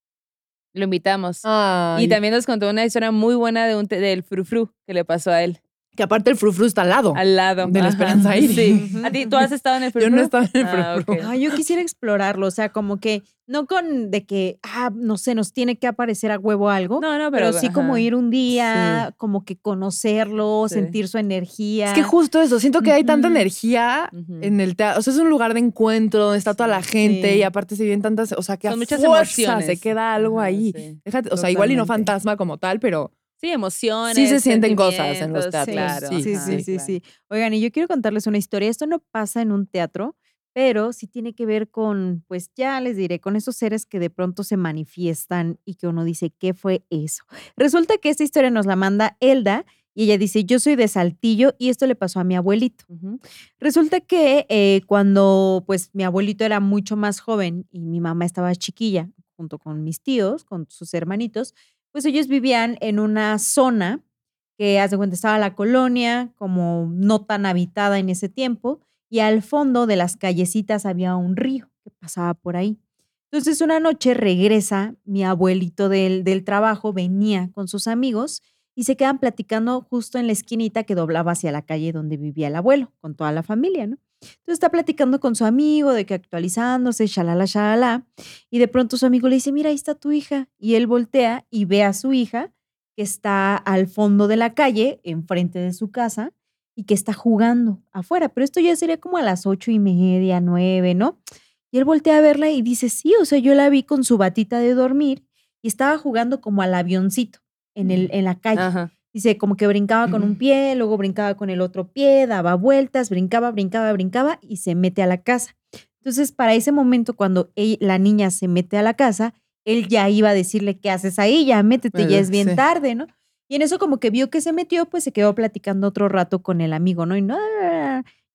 Lo invitamos. Ay, Y también nos contó una historia muy buena de un te- del frufru que le pasó a él. Que aparte el frufru está al lado. Al lado. De la Ajá. Esperanza Iris. Sí. *laughs* ¿A ti, tú has estado en el Yo no he estado en el Ah, frufru. ok. Ay, yo quisiera explorarlo, o sea, como que no con de que, ah, no sé, nos tiene que aparecer a huevo algo, No, no, pero, pero, sí como ir un día, como que conocerlo, Sí. sentir su energía. Es que justo eso, siento que hay tanta energía en el teatro. O sea, es un lugar de encuentro donde está toda la gente sí. y aparte se viven tantas, o sea, que a Son muchas fuerza emociones. se queda algo ahí. sí. Déjate, o sea, igual y no fantasma como tal, pero Sí, emociones. Sí se sienten cosas en los teatros, Claro. sí, sí, ajá, sí, sí, claro. sí. Oigan, y yo quiero contarles una historia. Esto no pasa en un teatro, pero sí tiene que ver con, pues ya les diré, con esos seres que de pronto se manifiestan y que uno dice, ¿qué fue eso? Resulta que esta historia nos la manda Elda y ella dice, yo soy de Saltillo y esto le pasó a mi abuelito. Resulta que eh, cuando pues mi abuelito era mucho más joven y mi mamá estaba chiquilla, junto con mis tíos, con sus hermanitos, pues ellos vivían en una zona que, haz de cuenta, estaba la colonia, como no tan habitada en ese tiempo, y al fondo de las callecitas había un río que pasaba por ahí. Entonces una noche regresa mi abuelito del, del trabajo, venía con sus amigos y se quedan platicando justo en la esquinita que doblaba hacia la calle donde vivía el abuelo, con toda la familia, ¿no? Entonces está platicando con su amigo de que actualizándose, shalala, shalala, y de pronto su amigo le dice, mira, ahí está tu hija, y él voltea y ve a su hija que está al fondo de la calle, enfrente de su casa, y que está jugando afuera, pero esto ya sería como a las ocho y media, nueve, ¿no? Y él voltea a verla y dice, sí, o sea, yo la vi con su batita de dormir y estaba jugando como al avioncito en, el, en la calle. Ajá. Dice, como que brincaba con un pie, luego brincaba con el otro pie, daba vueltas, brincaba, brincaba, brincaba y se mete a la casa. Entonces, para ese momento, cuando ella- la niña se mete a la casa, él ya iba a decirle, ¿qué haces ahí? Ya métete, ya es bien sí. tarde, ¿no? Y en eso como que vio que se metió, pues se quedó platicando otro rato con el amigo, ¿no? Y no,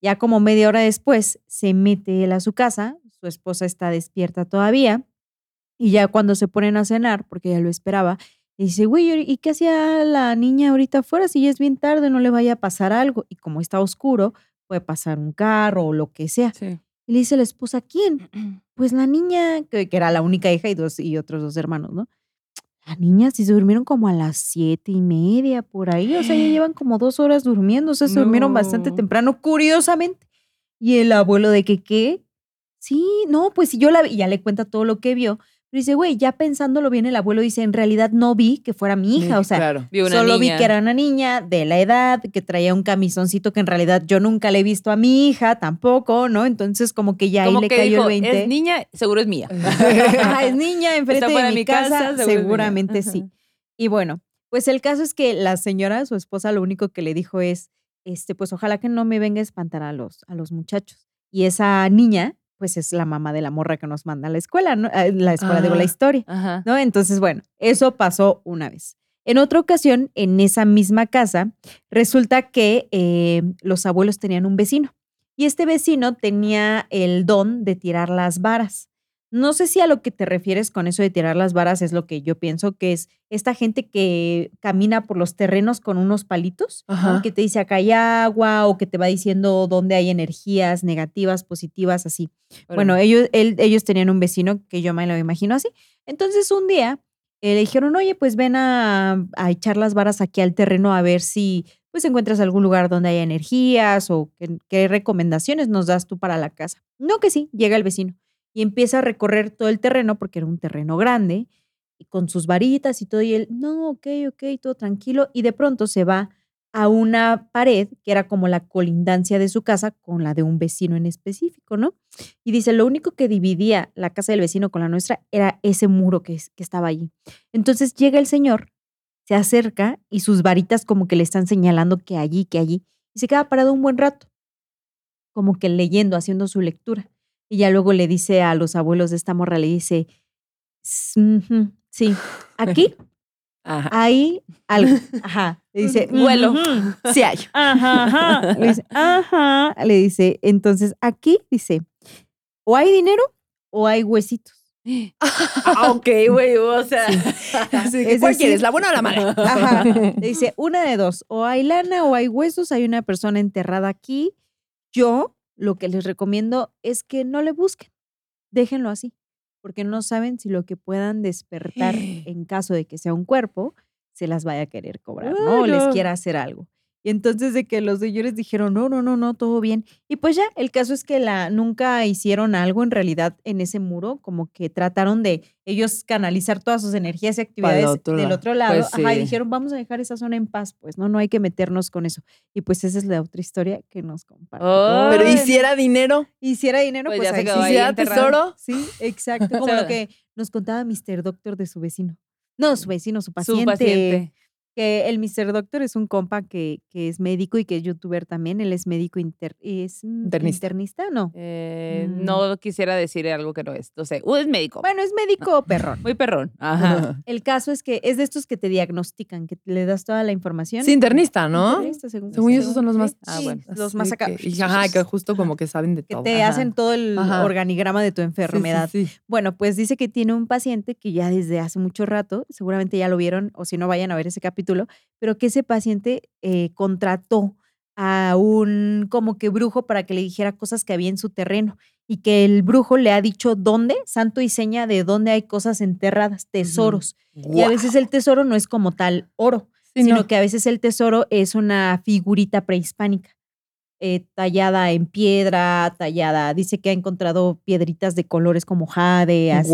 ya como media hora después se mete él a su casa, su esposa está despierta todavía, y ya cuando se ponen a cenar, porque ya lo esperaba, y dice, güey, ¿y qué hacía la niña ahorita afuera? Si ya es bien tarde, no le vaya a pasar algo. Y como está oscuro, puede pasar un carro o lo que sea. Sí. Y le dice la esposa, ¿quién? *clears throat* Pues la niña, que, que era la única hija y, dos, y otros dos hermanos, ¿no? La niña, si se durmieron como a las siete y media por ahí, o sea, ya llevan como dos horas durmiendo, o sea, se durmieron bastante No. temprano, curiosamente. Y el abuelo de que, ¿qué? Sí, no, pues si yo la vi, ya le cuenta todo lo que vio, pero dice, güey, ya pensándolo bien, el abuelo dice, en realidad no vi que fuera mi hija, o sea, claro. Vi una Solo niña. vi que era una niña de la edad, que traía un camisoncito que en realidad yo nunca le he visto a mi hija tampoco, ¿no? Entonces como que ya ahí Como le que cayó dijo, el 20. es niña, seguro es mía. *laughs* Ajá, es niña enfrente fuera de mi casa, seguro seguramente sí. Y bueno, pues el caso es que la señora, su esposa, lo único que le dijo es, este, pues ojalá que no me venga a espantar a los, a los muchachos. Y esa niña, pues es la mamá de la morra que nos manda a la escuela, ¿no? A La escuela, digo, la Ah. historia. Ajá. ¿no? Entonces, bueno, eso pasó una vez. En otra ocasión, en esa misma casa, resulta que eh, los abuelos tenían un vecino y este vecino tenía el don de tirar las varas. No sé si a lo que te refieres con eso de tirar las varas es lo que yo pienso que es esta gente que camina por los terrenos con unos palitos, que te dice acá hay agua o que te va diciendo dónde hay energías negativas, positivas, así. Bueno, ellos, él- ellos tenían un vecino que yo me lo imagino así. Entonces un día eh, le dijeron, oye, pues ven a, a echar las varas aquí al terreno a ver si pues encuentras algún lugar donde haya energías o qué, qué recomendaciones nos das tú para la casa. No que sí, llega el vecino y empieza a recorrer todo el terreno porque era un terreno grande y con sus varitas y todo y él, no, ok, ok, todo tranquilo y de pronto se va a una pared que era como la colindancia de su casa con la de un vecino en específico, ¿no? Y dice, lo único que dividía la casa del vecino con la nuestra era ese muro que, que estaba allí. Entonces llega el señor, se acerca y sus varitas como que le están señalando que allí, que allí. Y se queda parado un buen rato, como que leyendo, haciendo su lectura. Y ya luego le dice a los abuelos de esta morra, le dice, "S- ujú, sí, aquí *laughs* Ajá. hay algo. Ajá. Le dice, *laughs* Vuelo. "Ujú, Sí hay. *laughs* Ajá, ajá. Le dice, ajá. Le dice, entonces aquí dice, o hay dinero o hay huesitos. Ah, ok, güey, o sea. Así que, Es ¿Cuál quieres? ¿La buena o la mala? Ajá. Le dice, una de dos, o hay lana o hay huesos, hay una persona enterrada aquí. Yo lo que les recomiendo es que no le busquen, déjenlo así, porque no saben si lo que puedan despertar en caso de que sea un cuerpo, se las vaya a querer cobrar, ¿no? O les quiera hacer algo. Y entonces de que los señores dijeron, no, no, no, no, todo bien. Y pues ya, el caso es que la, nunca hicieron algo en realidad en ese muro, como que trataron de ellos canalizar todas sus energías y actividades otro del lado. otro lado. Pues Ajá, y dijeron, vamos a dejar esa zona en paz, pues no, no hay que meternos con eso. Y pues esa es la otra historia que nos comparte. Oh. Pero hiciera dinero, Hiciera dinero, Pues pues, ya se ahí quedó ahí hiciera enterrado. tesoro. Sí, *laughs* exacto. Como lo que nos contaba Mr. Doctor de su vecino. No, su vecino, su paciente. Su paciente. Que el Mr. Doctor es un compa que, que es médico y que es youtuber también. Él es médico inter, es Internista. internista, ¿no? Eh, Mm. No quisiera decir algo que no es. No sé, es médico. Bueno, es médico perrón. Muy perrón. Ajá. El caso es que es de estos que te diagnostican, que le das toda la información. Sí, internista, ¿no? Internista, según, Según yo, esos son los más. Ah, bueno. los más acá. Que, y, ajá, que justo como que saben de que todo. te Ajá. hacen todo el Ajá. organigrama de tu Sí, sí, enfermedad. sí. Bueno, pues dice que tiene un paciente que ya desde hace mucho rato, seguramente ya lo vieron, o si no vayan a ver ese capítulo, pero que ese paciente eh, contrató a un como que brujo para que le dijera cosas que había en su terreno y que el brujo le ha dicho dónde, santo y seña de dónde hay cosas enterradas, tesoros. Y a veces el tesoro no es como tal oro, Sí, sino no. que a veces el tesoro es una figurita prehispánica, eh, tallada en piedra, tallada, dice que ha encontrado piedritas de colores como jade, así.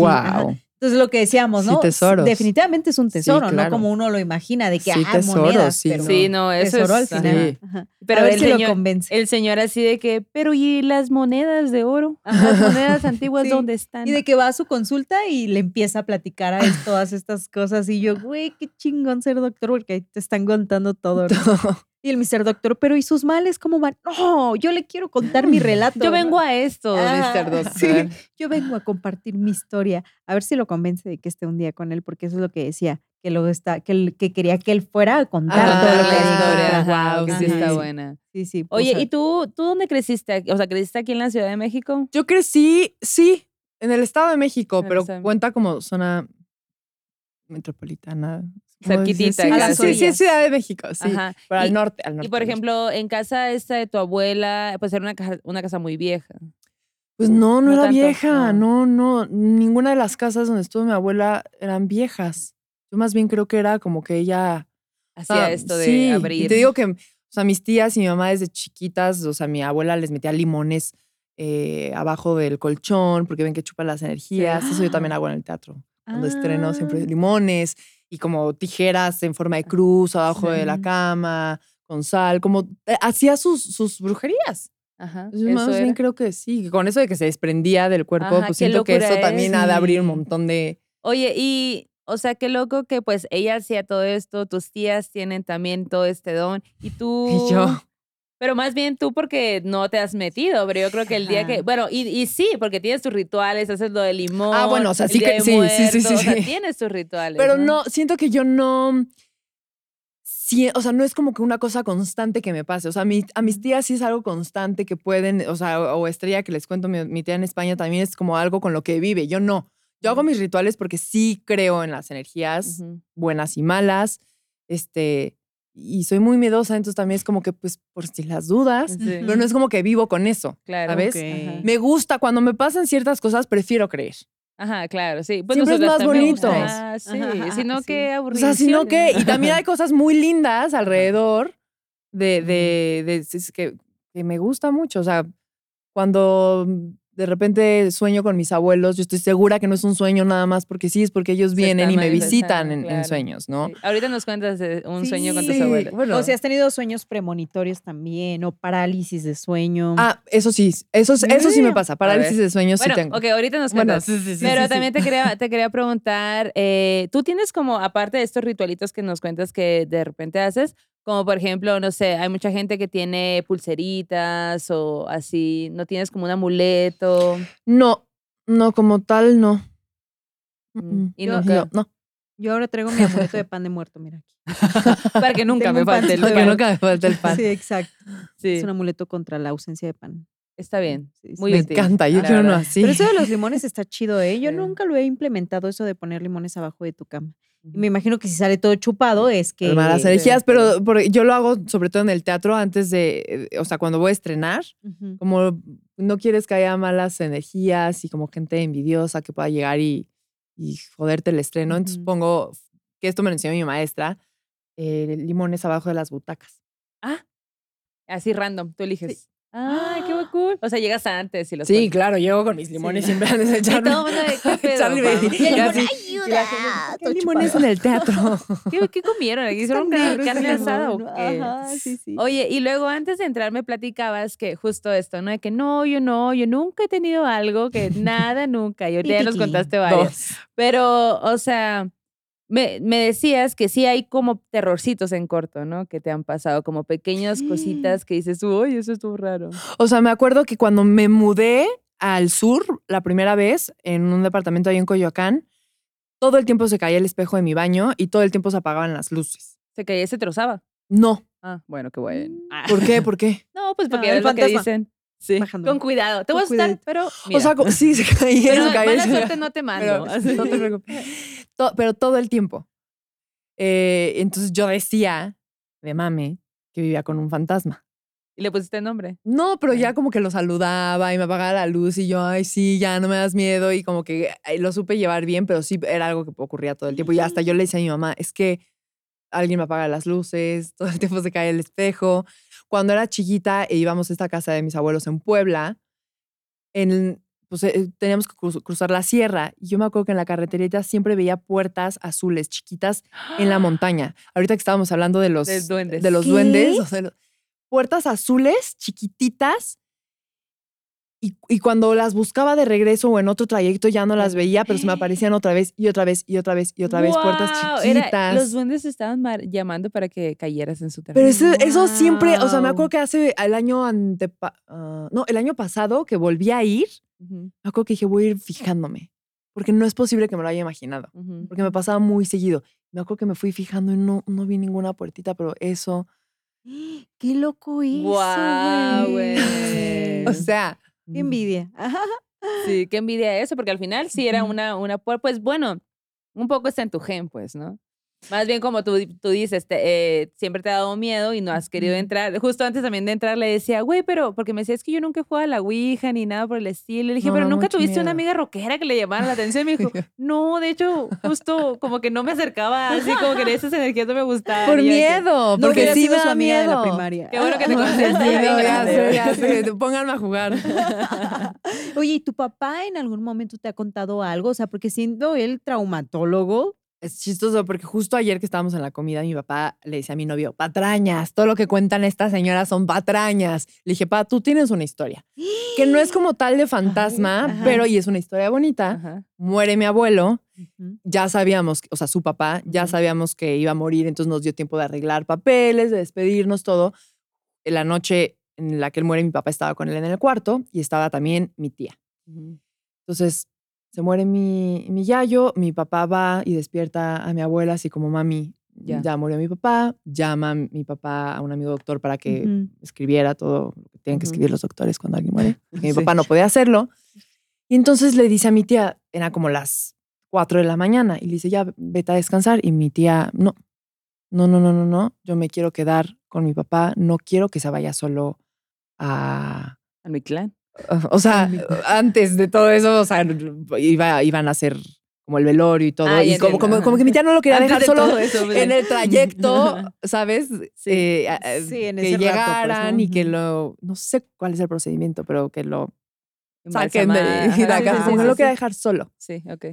Entonces lo que decíamos, Sí, ¿no? tesoros. Definitivamente es un Sí, tesoro, no como uno lo imagina, de que Sí, ah, tesoros, monedas, sí, pero Sí, no, eso tesoro es. al final. Sí. Ajá. Pero a ver el si señor- lo convence. El señor así de que, pero ¿y las monedas de oro? Las monedas antiguas, *laughs* Sí. ¿dónde están? Y de que va a su consulta y le empieza a platicar a él todas estas cosas. Y yo, güey, qué chingón ser doctor, porque ahí te están contando todo. ¿no? *laughs* Y el Mr. Doctor, pero ¿y sus males cómo van? No, yo le quiero contar mi relato. Yo vengo a esto, Ah, Mr. *laughs* Doctor. sí. Yo vengo a compartir mi historia. A ver si lo convence de que esté un día con él, porque eso es lo que decía, que lo está, que, él- que quería que él fuera a contar Ah, lo la historia. Ajá, Wow, que sí sí. está buena. Sí, sí. pues, Oye, ¿y tú, tú dónde creciste? O sea, ¿creciste aquí en la Ciudad de México? Yo crecí, sí, en el Estado de México, pero cuenta como zona metropolitana. ¿Cómo Cerquitita? Sí, casi. sí, sí, sí, orillas. Ciudad de México, sí. Ajá. Pero Y- al norte, al norte. Y por ejemplo, en casa esta de tu abuela, pues era una casa, una casa muy vieja. Pues no, no, no era tanto, vieja, no, no, ninguna de las casas donde estuvo mi abuela eran viejas. Yo más bien creo que era como que ella Hacía Ah, esto de sí, abrir. Y te digo que, o sea, mis tías y mi mamá desde chiquitas, o sea, mi abuela les metía limones eh, abajo del colchón porque ven que chupan las energías. Eso yo también hago en el teatro. Cuando estreno siempre Ah. limones y como tijeras en forma de cruz abajo de la cama, con sal, como eh, hacía sus, sus brujerías. Ajá. Eso más bien creo que sí, con eso de que se desprendía del cuerpo, Ajá, pues siento que eso locura también ha de abrir un montón de... Oye, y, o sea, qué loco que pues ella hacía todo esto, tus tías tienen también todo este don, y tú... *laughs* Y yo, Pero más bien tú porque no te has metido, pero yo creo que el día que, bueno, y, y sí, porque tienes tus rituales, haces lo de limón. Ah, bueno, o sea, sí que- sí, sí, sí, sí, Muertos, o sea, sí. tienes tus rituales. Pero no, siento que yo no. o sea, no es como que una cosa constante que me pase. O sea, a, mi- a mis tías sí es algo constante que pueden, o sea, o, o Estrella que les cuento, mi, mi tía en España también es como algo con lo que vive. Yo no. Yo hago mis rituales porque sí creo en las energías buenas y malas. Este, y soy muy miedosa, entonces también es como que, pues, por si las dudas, Sí. pero no es como que vivo con eso. Claro. ¿sabes? Me gusta, cuando me pasan ciertas cosas, prefiero creer. Ajá, claro, sí. Pues Siempre es más bonito. Ah, sí, Ajá, sino sí. que O aburrido. sea, sino que, y también hay *laughs* cosas muy lindas alrededor de, de, de- es que, que me gusta mucho. O sea, cuando de repente sueño con mis abuelos, yo estoy segura que no es un sueño nada más porque sí, es porque ellos vienen y me visitan en, sueños, ¿no? Sí. Ahorita nos cuentas de un sueño con tus abuelos. bueno. O si has tenido sueños premonitorios también, o parálisis de sueño. Ah, eso sí, eso, eso sí me pasa. Parálisis de sueños Bueno, sí tengo. ok, ahorita nos Bueno, cuentas. sí, sí, sí, Pero sí, sí. también Te, quería, te quería preguntar, eh, ¿tú tienes como, aparte de estos ritualitos que nos cuentas que de repente haces, como por ejemplo, no sé, hay mucha gente que tiene pulseritas o así, ¿no tienes como un amuleto? No, no, como tal, no. Mm, y yo- nunca. yo- no. Yo ahora traigo mi amuleto de *laughs* pan de muerto, mira aquí. *laughs* Para que nunca Tengo me falte el Que nunca me falta el pan. Sí, exacto. Sí, Es un amuleto contra la ausencia de pan. está bien. Sí, sí. Muy me útil, encanta, yo quiero uno así. Pero eso de los *laughs* limones está chido, ¿eh? Yo Sí. nunca lo he implementado, eso de poner limones abajo de tu cama. Me imagino que si sale todo chupado es que... Calmar las Sí, energías, sí. pero por- yo lo hago sobre todo en el teatro antes de, eh, o sea, cuando voy a estrenar, como no quieres que haya malas energías y como gente envidiosa que pueda llegar y, y joderte el estreno, entonces pongo, que esto me lo enseñó mi maestra, eh, limones abajo de las butacas. Así random, tú eliges. Ay, qué cool. O sea, llegas antes y los Sí, pones. claro, llego con mis limones siempre antes de Y todo el mundo de, ¿qué *laughs* pedo, Echarle Pau? y- y así. ¿Qué limones en el teatro? *laughs* ¿Qué, qué comieron? ¿Aquí ¿Hicieron una carne asada o qué? Ajá, sí, sí. Oye, y luego antes de entrar me platicabas que justo esto, ¿no? De que no, yo no, yo nunca he tenido algo, que *laughs* nada, nunca. Y ahorita ya nos contaste varios. Pero, o sea, me, me decías que sí hay como terrorcitos en corto, ¿no? Que te han pasado, como pequeñas cositas que dices, uy, eso estuvo raro. O sea, me acuerdo que cuando me mudé al sur la primera vez en un departamento ahí en Coyoacán, todo el tiempo se caía el espejo de mi baño y todo el tiempo se apagaban las luces. Se caía, se trozaba. No. Ah, bueno, qué bueno. Ah. ¿Por qué? ¿Por qué? *laughs* No, pues porque Ah, es el lo que fantasma. dicen. Sí. Bajando. Con cuidado. Te voy a asustar, pero. O sea, como- *laughs* sí, se caía, pero se caía. mala se caía. suerte no te mando. Pero, así. no te *laughs* preocupes. To- pero todo el tiempo. Eh, entonces yo decía, de mame, que vivía con un fantasma. Y le pusiste nombre. No, pero ya como que lo saludaba y me apagaba la luz y yo, ay, sí, ya no me das miedo y como que lo supe llevar bien, pero sí era algo que ocurría todo el tiempo. Y hasta yo le decía a mi mamá, es que alguien me apaga las luces, *laughs* todo el tiempo se cae el espejo. Cuando era chiquita e íbamos a esta casa de mis abuelos en Puebla, en, pues eh, teníamos que cru- cruzar la sierra y yo me acuerdo que en la carreterita siempre veía puertas azules chiquitas en la montaña. Ahorita que estábamos hablando de los, De duendes. de los ¿Qué? duendes, o sea, puertas azules chiquititas. Y, y cuando las buscaba de regreso o en otro trayecto ya no las veía, pero se me aparecían otra vez y otra vez y otra vez y otra vez puertas ¡Guau! Era- chiquitas. los duendes estaban llamando para que cayeras en su terreno. Pero eso, eso siempre, o sea, me acuerdo que hace el año antepa- ah, no, el año pasado que volví a ir, Ujú, me acuerdo que dije, voy a ir fijándome, porque no es posible que me lo haya imaginado, ujú. porque me pasaba muy seguido. Me acuerdo que me fui fijando y no, no vi ninguna puertita, pero eso, Qué loco eso, Guau, güey. *laughs* o sea, Qué envidia. *laughs* Ajá. Sí, qué envidia eso, porque al final sí era una, una pues bueno, un poco está en tu gen, pues, ¿no? Más bien como tú, tú dices, te- eh, siempre te ha dado miedo y no has querido entrar. Justo antes también de entrar le decía, güey, pero, porque me decía, es que yo nunca he jugado a la Ouija ni nada por el estilo. Le dije, No, pero no, nunca tuviste una miedo. amiga rockera que le llamara la atención. Y me dijo, *laughs* no, de hecho, justo como que no me acercaba, así como que esas energías no me gustaban. por de que, miedo, No porque hubiera sí me su da amiga de la primaria. Qué bueno que te *laughs* Sí, conociste no, ya sé, ya sé, *laughs* pónganme a jugar. Oye, ¿y tu papá en algún momento te ha contado algo? O sea, porque siendo él traumatólogo, Es chistoso porque justo ayer que estábamos en la comida, mi papá le decía a mi novio, patrañas, todo lo que cuentan estas señoras son patrañas. Le dije, pa, tú tienes una historia. Que no es como tal de fantasma, pero y es una historia bonita. Ajá. Muere mi abuelo, ya sabíamos, o sea, su papá, ya sabíamos que iba a morir, entonces nos dio tiempo de arreglar papeles, de despedirnos, todo. En la noche en la que él muere, mi papá estaba con él en el cuarto y estaba también mi tía. Entonces, se muere mi, mi yayo, mi papá va y despierta a mi abuela, así como mami, Ya. ya, murió mi papá, llama mi papá a un amigo doctor para que escribiera todo lo que tienen que escribir los doctores cuando alguien muere, *laughs* porque mi Sí. papá no podía hacerlo. Y entonces le dice a mi tía, era como las 4 de la mañana, y le dice, ya, vete a descansar. Y mi tía, no, no, no, no, no, no, yo me quiero quedar con mi papá, no quiero que se vaya solo a, A mi clan. O sea, antes de todo eso, o sea, iba, iban a hacer como el velorio y todo. Ah, y como, como, como que mi tía no lo quería Antes dejar de solo eso, pues, en el trayecto. ¿sabes? Sí. Eh, Sí, en que ese rato, pues, llegaran ¿no? y que lo, no sé cuál es el procedimiento, pero que lo saquen de, de acá. sí, sí, como no sí, lo sí. quería dejar solo. Sí, ok.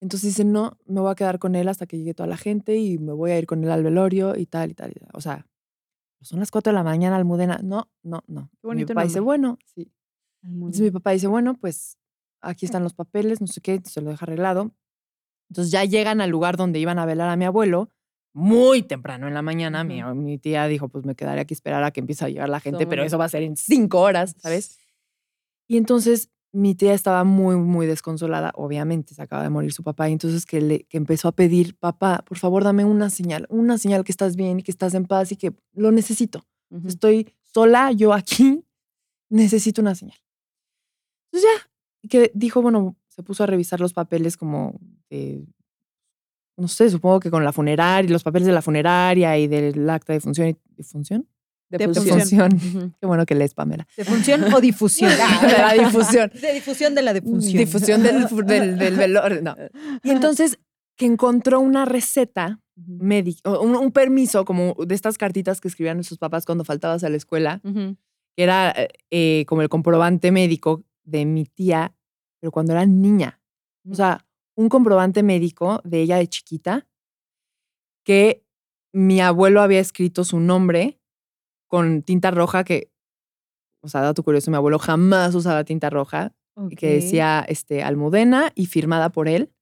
Entonces dice, no, me voy a quedar con él hasta que llegue toda la gente y me voy a ir con él al velorio y tal y tal. y tal. O sea, son las 4 de la mañana, Almudena. No, no, no. Mi bonito papá dice, bueno, sí. Entonces mi papá dice, bueno, pues aquí están los papeles, no sé qué, se lo deja arreglado. Entonces ya llegan al lugar donde iban a velar a mi abuelo, muy temprano en la mañana. mi, mi tía dijo, pues me quedaré aquí a esperar a que empiece a llegar la gente, pero eso va a ser en cinco horas, ¿sabes? Y entonces mi tía estaba muy, muy desconsolada, obviamente, se acaba de morir su papá, y entonces que, le, que empezó a pedir, papá, por favor, dame una señal, una señal que estás bien y que estás en paz y que lo necesito Ujú. estoy sola, yo aquí, necesito una señal. Entonces ya, que dijo, bueno, se puso a revisar los papeles como de, no sé, supongo que con la funeraria, los papeles de la funeraria y del acta de función y de función. De De función. Qué bueno que lees, Pamela. ¿De función o difusión? *laughs* de la difusión. De difusión de la difusión. Difusión del, del, del velorio, no. Y entonces que encontró una receta médico, un, un permiso como de estas cartitas que escribían sus papás cuando faltabas a la escuela, que era eh, eh, como el comprobante médico de mi tía, pero cuando era niña. O sea, un comprobante médico de ella de chiquita, que mi abuelo había escrito su nombre con tinta roja, que, o sea, dato curioso, mi abuelo jamás usaba tinta roja, que decía este, Almudena y firmada por él.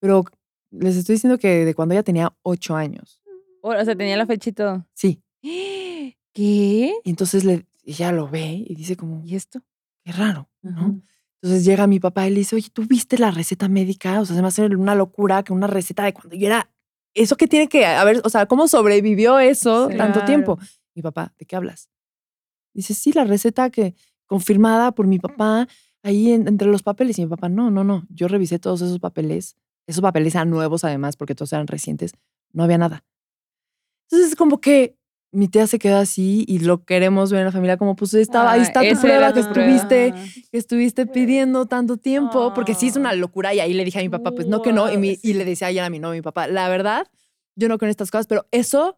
Pero les estoy diciendo que de cuando ella tenía ocho años. O o sea, tenía la fecha y todo. Sí. *gasps* ¿Qué? Y entonces le, ella lo ve y dice como, ¿Y esto? Qué raro, ¿no? Entonces llega mi papá y le dice, oye, ¿tú viste la receta médica? O sea, se me hace una locura que una receta de cuando yo era... ¿Eso qué tiene que... A ver, o sea, ¿cómo sobrevivió eso tanto tiempo? Mi papá, ¿de qué hablas? Dice, sí, la receta que confirmada por mi papá ahí en- entre los papeles. Y mi papá, no, no, no. Yo revisé todos esos papeles. Esos papeles eran nuevos además porque todos eran recientes. No había nada. Entonces, como que mi tía se queda así y lo queremos ver en la familia como, pues estaba, ahí Ah, está tu prueba que prueba. estuviste que estuviste pidiendo tanto tiempo, porque sí es una locura. Y ahí le dije a mi papá, pues no que no. Y, mi- y le decía ayer a mi no, mi papá, la verdad, yo no creo en estas cosas, pero eso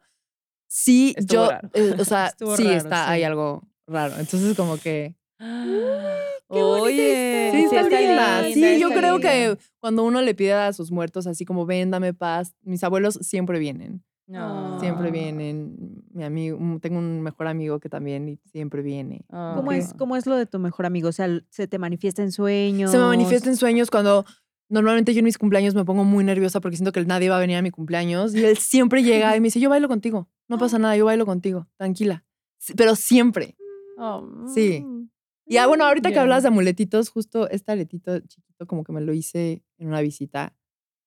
sí, Estuvo yo, eh, o sea, *laughs* Estuvo sí raro, está, sí. hay algo raro. Entonces, como que. *gasps* Oye, Sí, está linda. linda, Sí, yo está creo que cuando uno le pide a sus muertos así como ven, dame paz, mis abuelos siempre vienen. No. Siempre vienen. Mi amigo, mm, tengo un mejor amigo que también y siempre viene. Ah, ¿Cómo, es, ¿Cómo es lo de tu mejor amigo? O sea, ¿se te manifiesta en sueños? Se me manifiesta en sueños cuando normalmente yo en mis cumpleaños me pongo muy nerviosa porque siento que nadie va a venir a mi cumpleaños y él siempre llega y me dice, yo bailo contigo, no pasa nada, yo bailo contigo, tranquila. Pero siempre. Sí. Y ah, bueno, ahorita que Ya. hablas de amuletitos, justo este aletito chiquito como que me lo hice en una visita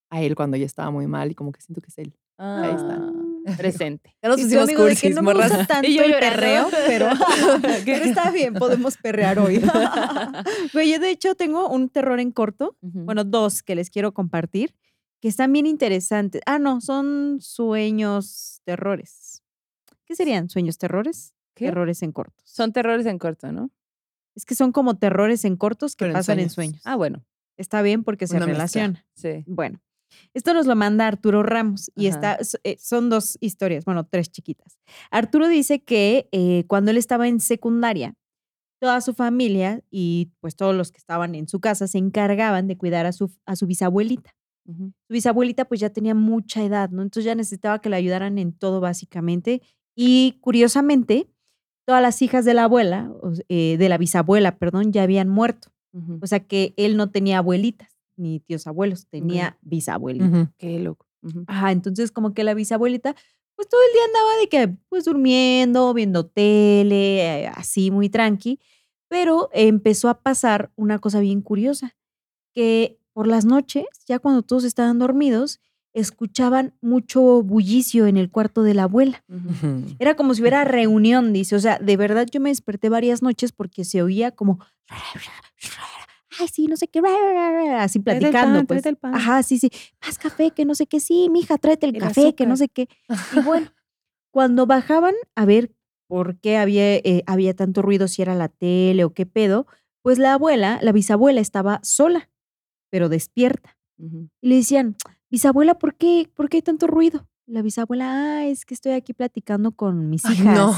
a él cuando ya estaba muy mal y como que siento que es él. Ahí está. Ah, *laughs* Presente. Ya nos pusimos amigo de que cursis, no me morras. gusta tanto *laughs* Y yo el perreo, pero, *laughs* pero está bien, podemos perrear hoy. Güey, yo de hecho tengo un terror en corto, bueno, dos que les quiero compartir, que están bien interesantes. Ah, no, son sueños terrores. ¿Qué serían? ¿Sueños terrores? ¿Qué? Terrores en cortos. Son terrores en corto, ¿no? Es que son como terrores en cortos que Pero pasan en sueños. sueños. Ah, bueno. Está bien porque se Una mezcla. relaciona. Sí. Bueno, esto nos lo manda Arturo Ramos y Ajá. está, s- eh, son dos historias, bueno, tres chiquitas. Arturo dice que eh, cuando él estaba en secundaria, toda su familia y pues todos los que estaban en su casa se encargaban de cuidar a su, a su bisabuelita. Su bisabuelita pues ya tenía mucha edad, ¿no? Entonces ya necesitaba que le ayudaran en todo básicamente. Y curiosamente, todas las hijas de la abuela, eh, de la bisabuela, perdón, ya habían muerto. Ujú. O sea que él no tenía abuelitas ni tíos abuelos, tenía bisabuelitas. Ujú. Qué loco. Ajá, entonces como que la bisabuelita, pues todo el día andaba de que, pues durmiendo, viendo tele, eh, así muy tranqui, pero empezó a pasar una cosa bien curiosa, que por las noches, ya cuando todos estaban dormidos, escuchaban mucho bullicio en el cuarto de la abuela. *laughs* Era como si *laughs* hubiera reunión, dice. O sea, de verdad yo me desperté varias noches porque se oía como. Ay, sí, no sé qué. Así platicando, pan, pues. Ajá, sí, sí. Más café, que no sé qué. Sí, mija, tráete el, El café, que no sé qué. Y *laughs* bueno, cuando bajaban a ver por qué había, eh, había tanto ruido, si era la tele o qué pedo, pues la abuela, la bisabuela, estaba sola, pero despierta. Y le decían, bisabuela, ¿por qué, ¿por qué hay tanto ruido? La bisabuela, ah, es que estoy aquí platicando con mis Ay, hijas. no.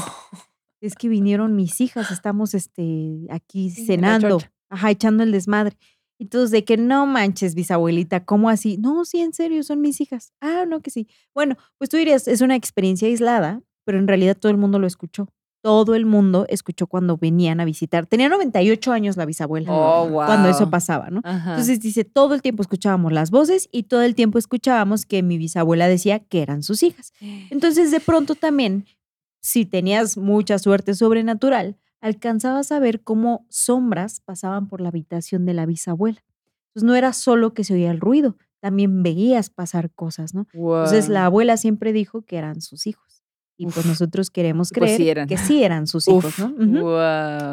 Es que vinieron mis hijas, estamos este, aquí Sí, cenando. Ajá, echando el desmadre. Y todos de que no manches, bisabuelita, ¿cómo así? No, sí, en serio, son mis hijas. Ah, no, que sí. Bueno, pues tú dirías, es una experiencia aislada, pero en realidad todo el mundo lo escuchó. Todo el mundo escuchó cuando venían a visitar. Tenía 98 años la bisabuela Oh, wow. cuando eso pasaba, ¿no? Ajá. Entonces dice, todo el tiempo escuchábamos las voces y todo el tiempo escuchábamos que mi bisabuela decía que eran sus hijas. *gasps* Entonces de pronto también, si tenías mucha suerte sobrenatural, alcanzabas a ver cómo sombras pasaban por la habitación de la bisabuela. Entonces no era solo que se oía el ruido, también veías pasar cosas, ¿no? Entonces la abuela siempre dijo que eran sus hijos. Y pues nosotros queremos Pues sí creer que sí eran sus hijos. ¿no?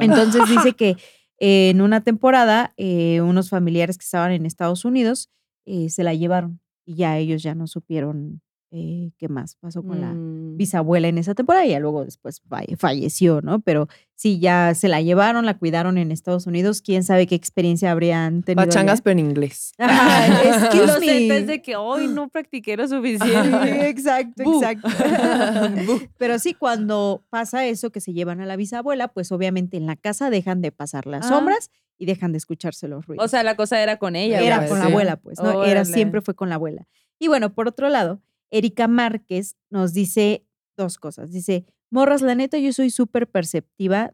Entonces dice *laughs* que eh, en una temporada eh, unos familiares que estaban en Estados Unidos eh, se la llevaron y ya ellos ya no supieron eh, ¿qué más pasó con la Mm. bisabuela en esa temporada? Y ya luego después falle- falleció, ¿no? Pero sí, ya se la llevaron, la cuidaron en Estados Unidos. ¿Quién sabe qué experiencia habrían tenido? Pachangas, allá? pero en inglés. Ajá, *laughs* Los me. de que hoy no practiqué lo suficiente. exacto, exacto. *laughs* *laughs* Pero sí, cuando pasa eso, que se llevan a la bisabuela, pues obviamente en la casa dejan de pasar las Ah. sombras y dejan de escucharse los ruidos. O sea, la cosa era con ella. era pues. con la abuela, pues, ¿no? Era siempre fue con la abuela. Y bueno, por otro lado, Erika Márquez nos dice dos cosas. Dice, morras, la neta, yo soy súper perceptiva,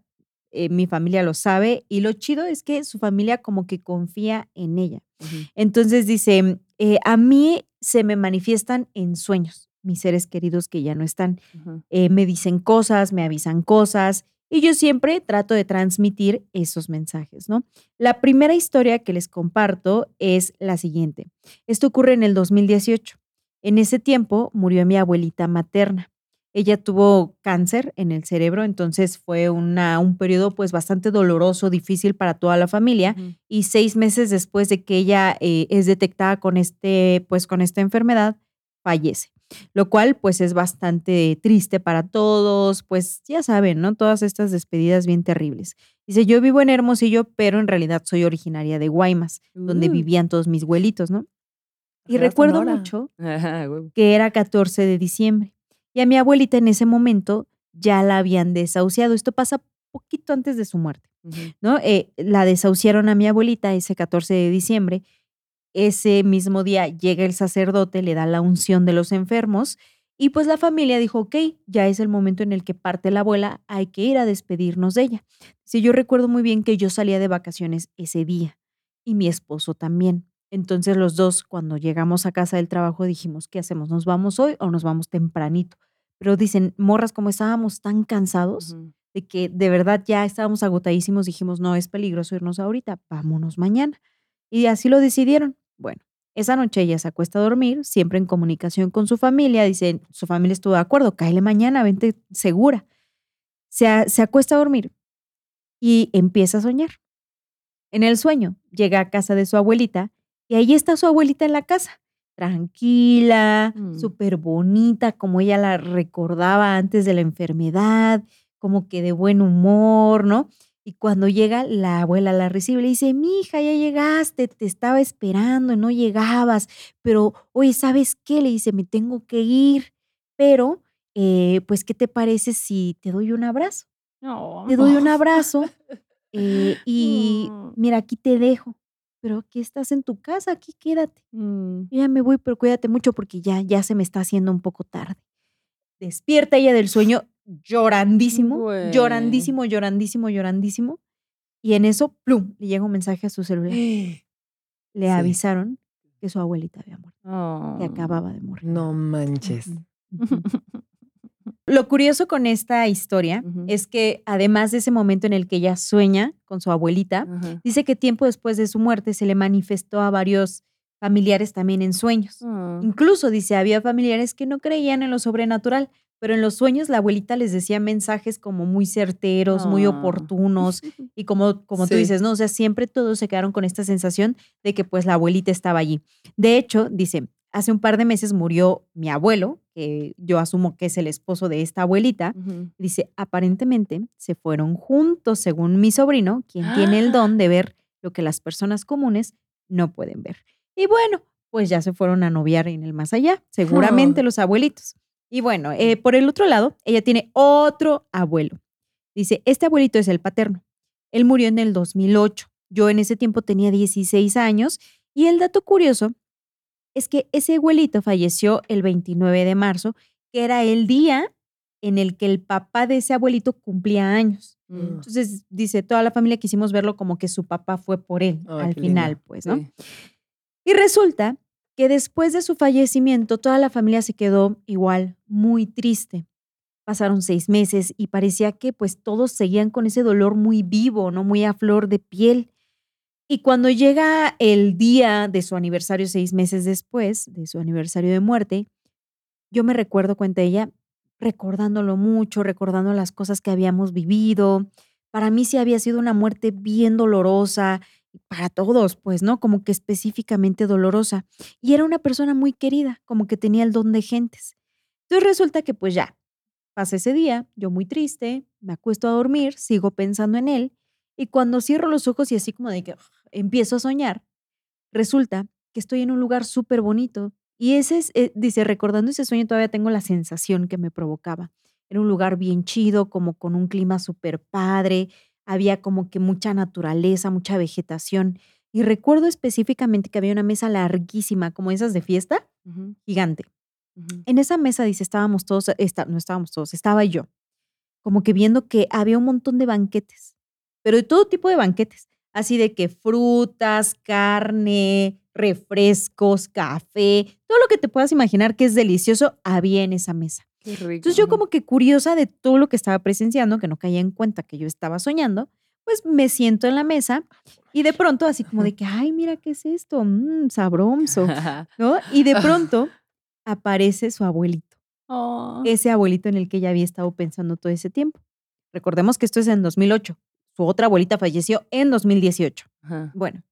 eh, mi familia lo sabe, y lo chido es que su familia como que confía en ella. Entonces dice, eh, a mí se me manifiestan en sueños, mis seres queridos que ya no están. Eh, me dicen cosas, me avisan cosas, y yo siempre trato de transmitir esos mensajes, ¿no? La primera historia que les comparto es la siguiente. Esto ocurre en el 2018. En ese tiempo murió mi abuelita materna. Ella tuvo cáncer en el cerebro, entonces fue una, un periodo pues bastante doloroso, difícil para toda la familia y seis meses después de que ella eh, es detectada con este, pues con esta enfermedad, fallece. Lo cual pues es bastante triste para todos, pues ya saben, ¿no? Todas estas despedidas bien terribles. Dice, yo vivo en Hermosillo, pero en realidad soy originaria de Guaymas, donde Uh. vivían todos mis abuelitos, ¿no? Y recuerdo Sonora. mucho Ajá, que era 14 de diciembre. Y a mi abuelita en ese momento ya la habían desahuciado. Esto pasa poquito antes de su muerte. ¿no? Eh, la desahuciaron a mi abuelita ese 14 de diciembre. Ese mismo día llega el sacerdote, le da la unción de los enfermos y pues la familia dijo, ok, ya es el momento en el que parte la abuela, hay que ir a despedirnos de ella. Sí, yo recuerdo muy bien que yo salía de vacaciones ese día y mi esposo también. Entonces los dos, cuando llegamos a casa del trabajo, dijimos, ¿qué hacemos? ¿Nos vamos hoy o nos vamos tempranito? Pero dicen, morras, como estábamos tan cansados, de que de verdad ya estábamos agotadísimos, dijimos, no, es peligroso irnos ahorita, vámonos mañana. Y así lo decidieron. Bueno, esa noche ella se acuesta a dormir, siempre en comunicación con su familia, dicen, su familia estuvo de acuerdo, cáele mañana, vente segura. Se, se acuesta a dormir y empieza a soñar. En el sueño llega a casa de su abuelita y ahí está su abuelita en la casa, tranquila, Mm. súper bonita, como ella la recordaba antes de la enfermedad, como que de buen humor, ¿no? Y cuando llega, la abuela la recibe y le dice, mi hija, ya llegaste, te estaba esperando y no llegabas, pero, oye, ¿sabes qué? Le dice, me tengo que ir, pero, eh, pues, ¿qué te parece si te doy un abrazo? No. Te doy un abrazo *laughs* eh, y mira, aquí te dejo, pero aquí estás en tu casa, aquí quédate. Mm. Ya me voy, pero cuídate mucho porque ya, ya se me está haciendo un poco tarde. Despierta ella del sueño llorandísimo, Güey. llorandísimo, llorandísimo, llorandísimo. Y en eso, plum, le llega un mensaje a su celular. *gasps* Le Sí. avisaron que su abuelita había muerto, que Oh. acababa de morir. No manches. Lo curioso con esta historia es que además de ese momento en el que ella sueña con su abuelita, dice que tiempo después de su muerte se le manifestó a varios familiares también en sueños. Ah. Incluso dice, había familiares que no creían en lo sobrenatural, pero en los sueños la abuelita les decía mensajes como muy certeros, muy Ah. oportunos *laughs* y como, como tú dices, ¿no? O sea, siempre todos se quedaron con esta sensación de que pues la abuelita estaba allí. De hecho, dice, hace un par de meses murió mi abuelo, que yo asumo que es el esposo de esta abuelita. Dice, aparentemente se fueron juntos, según mi sobrino, quien tiene el don de ver lo que las personas comunes no pueden ver. Y bueno, pues ya se fueron a noviar en el más allá, seguramente Oh. los abuelitos. Y bueno, eh, por el otro lado, ella tiene otro abuelo. Dice, este abuelito es el paterno. Él murió en el 2008. Yo en ese tiempo tenía 16 años y el dato curioso es que ese abuelito falleció el 29 de marzo, que era el día en el que el papá de ese abuelito cumplía años. Mm. Entonces, dice, toda la familia quisimos verlo como que su papá fue por él Ay, al final, lindo. pues, ¿no? Sí. Y resulta que después de su fallecimiento, toda la familia se quedó igual, muy triste. Pasaron seis meses y parecía que pues todos seguían con ese dolor muy vivo, ¿no? Muy a flor de piel. Y cuando llega el día de su aniversario, seis meses después de su aniversario de muerte, yo me recuerdo, cuenta ella, recordándolo mucho, recordando las cosas que habíamos vivido. Para mí sí había sido una muerte bien dolorosa para todos, pues, ¿no? Como que específicamente dolorosa. Y era una persona muy querida, como que tenía el don de gentes. Entonces resulta que pues ya, pasa ese día, yo muy triste, me acuesto a dormir, sigo pensando en él, y cuando cierro los ojos y así como de que empiezo a soñar, resulta que estoy en un lugar súper bonito. Y ese es, eh, dice, recordando ese sueño todavía tengo la sensación que me provocaba. Era un lugar bien chido, como con un clima súper padre, había como que mucha naturaleza, mucha vegetación. Y recuerdo específicamente que había una mesa larguísima, como esas de fiesta, gigante. En esa mesa, dice, estábamos todos, esta- no estábamos todos, estaba yo, como que viendo que había un montón de banquetes, pero de todo tipo de banquetes, así de que frutas, carne, refrescos, café, todo lo que te puedas imaginar que es delicioso, había en esa mesa. Qué rico. Entonces yo como que curiosa de todo lo que estaba presenciando, que no caía en cuenta que yo estaba soñando, pues me siento en la mesa y de pronto así como de que, ay, mira, ¿qué es esto? Mmm, sabroso, *laughs* ¿no? Y de pronto aparece su abuelito, Oh. ese abuelito en el que ella había estado pensando todo ese tiempo. Recordemos que esto es en 2008. Su otra abuelita falleció en 2018. Ajá. Bueno,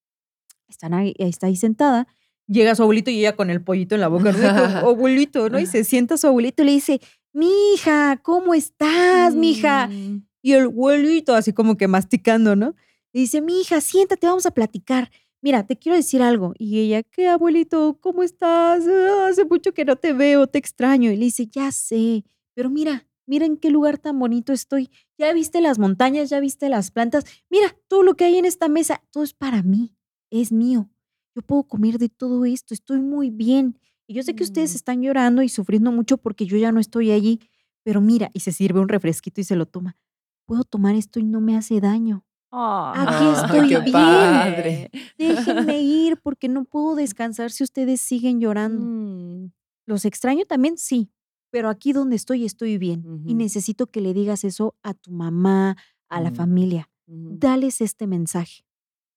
están ahí, está ahí sentada. Llega su abuelito y ella con el pollito en la boca. ¿no? *laughs* Abuelito, ¿no? Y se sienta su abuelito y le dice, mija, ¿cómo estás, mija? Mm. Y el abuelito así como que masticando, ¿no? Y dice, mija, siéntate, vamos a platicar. Mira, te quiero decir algo. Y ella, ¿qué, abuelito? ¿Cómo estás? Ah, hace mucho que no te veo, te extraño. Y le dice, ya sé, pero mira, mira en qué lugar tan bonito estoy. Ya viste las montañas, ya viste las plantas. Mira, todo lo que hay en esta mesa, todo es para mí, es mío. Yo puedo comer de todo esto, estoy muy bien. Y yo sé que ustedes Mm. están llorando y sufriendo mucho porque yo ya no estoy allí, pero mira, y se sirve un refresquito y se lo toma. Puedo tomar esto y no me hace daño. Aquí Ay, *laughs* estoy qué bien. padre. Déjenme ir porque no puedo *laughs* descansar si ustedes siguen llorando. Mm. ¿Los extraño también? Sí, pero aquí donde estoy estoy bien y necesito que le digas eso a tu mamá, a la Mm. familia. Ujú. Dales este mensaje.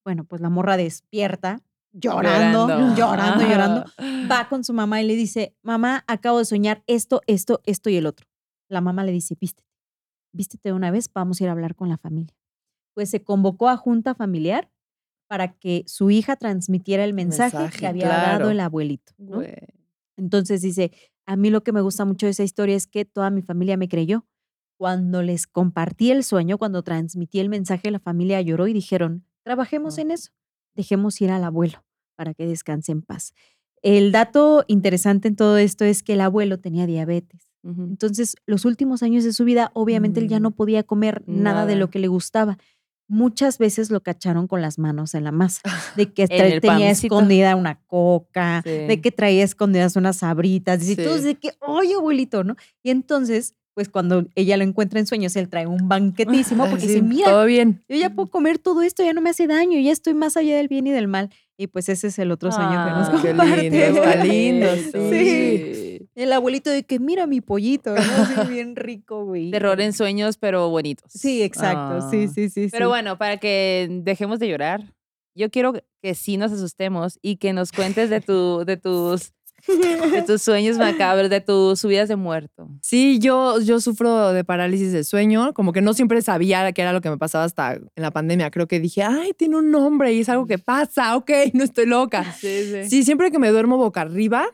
Bueno, pues la morra despierta, llorando, llorando, llorando. Va con su mamá y le dice, mamá, acabo de soñar esto, esto, esto y el otro. La mamá le dice, vístete, vístete una vez, vamos a ir a hablar con la familia. Pues se convocó a junta familiar para que su hija transmitiera el mensaje, que había dado el abuelito. Entonces dice, a mí lo que me gusta mucho de esa historia es que toda mi familia me creyó. Cuando les compartí el sueño, cuando transmití el mensaje, la familia lloró y dijeron, trabajemos Ah. en eso, dejemos ir al abuelo para que descanse en paz. El dato interesante en todo esto es que el abuelo tenía diabetes. Entonces, los últimos años de su vida, obviamente él ya no Mm, podía comer nada de lo que le gustaba. Muchas veces lo cacharon con las manos en la masa, *laughs* de que tenía pancito. escondida una coca, Sí. de que traía escondidas unas sabritas, y todos Sí. de que, oye, abuelito, ¿no? Y entonces, pues cuando ella lo encuentra en sueños, él trae un banquetísimo porque Sí, dice, mira, Todo bien. yo ya puedo comer todo esto, ya no me hace daño, ya estoy más allá del bien y del mal. Y pues ese es el otro sueño que nos Ah, qué comparte. lindo, está lindo, *laughs* Sí. El abuelito de que mira mi pollito, ¿no? Así *laughs* bien rico, güey. Terror en sueños, pero bonitos. Sí, exacto. Sí, Ah. sí, sí. Pero sí. bueno, para que dejemos de llorar, yo quiero que sí nos asustemos y que nos cuentes de, tu, de, tus, de tus sueños macabros, de tus subidas de muerto. Sí, yo, yo sufro de parálisis de sueño, como que no siempre sabía qué era lo que me pasaba hasta en la pandemia. Creo que dije, ay, tiene un nombre y es algo que pasa, ok, *laughs* no estoy loca. Sí, Sí, siempre que me duermo boca arriba.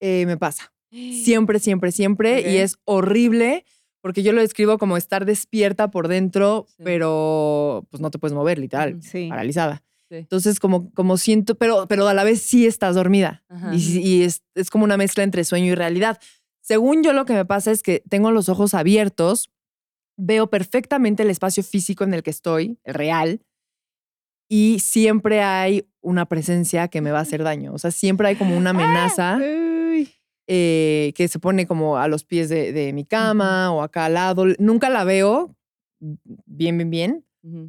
Eh, me pasa. *gasps* Siempre, siempre, siempre. Y es horrible porque yo lo describo como estar despierta por dentro, Sí. pero pues no te puedes mover, literal. Sí. paralizada. Sí. Entonces, como, como siento, pero, pero a la vez sí estás dormida. Ajá. Y, sí- y es, es como una mezcla entre sueño y realidad. Según yo, lo que me pasa es que tengo los ojos abiertos, veo perfectamente el espacio físico en el que estoy, el real, y siempre hay una presencia que me va a hacer daño. O sea, siempre hay como una amenaza Uy. eh, que se pone como a los pies de, de mi cama o acá al lado. Nunca la veo bien, bien, bien,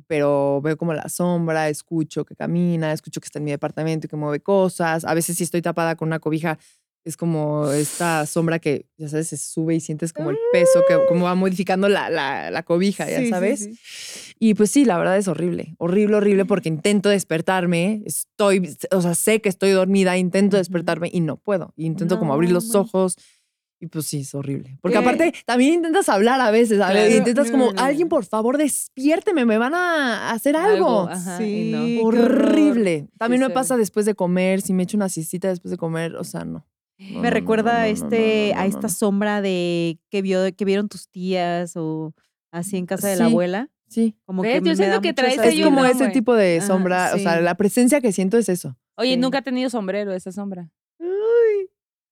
pero veo como la sombra, escucho que camina, escucho que está en mi departamento y que mueve cosas. A veces si estoy tapada con una cobija, es como esta sombra que, ya sabes, se sube y sientes como el peso, que como va modificando la, la, la cobija, ya Sí, sabes. sí. Y pues sí, la verdad es horrible, horrible, horrible, porque intento despertarme, estoy, o sea, sé que estoy dormida, intento despertarme y no puedo. Intento como abrir los ojos Y pues sí, es horrible. Porque ¿Qué? aparte, también intentas hablar a veces, a intentas No, como, no, alguien por favor despiérteme, me van a hacer algo. Ajá. Sí. Horrible. También me pasa después de comer, si me echo una siestita después de comer, o sea, no. No, Me no, recuerda no, a este, a esta sombra de que vio, que vieron tus tías o así en casa de la abuela. Sí. Como ¿Ves? que Yo me siento que traes Es como ese tipo de Ajá, sombra, o sea, la presencia que siento es eso. Oye, Sí. nunca ha tenido sombrero esa sombra.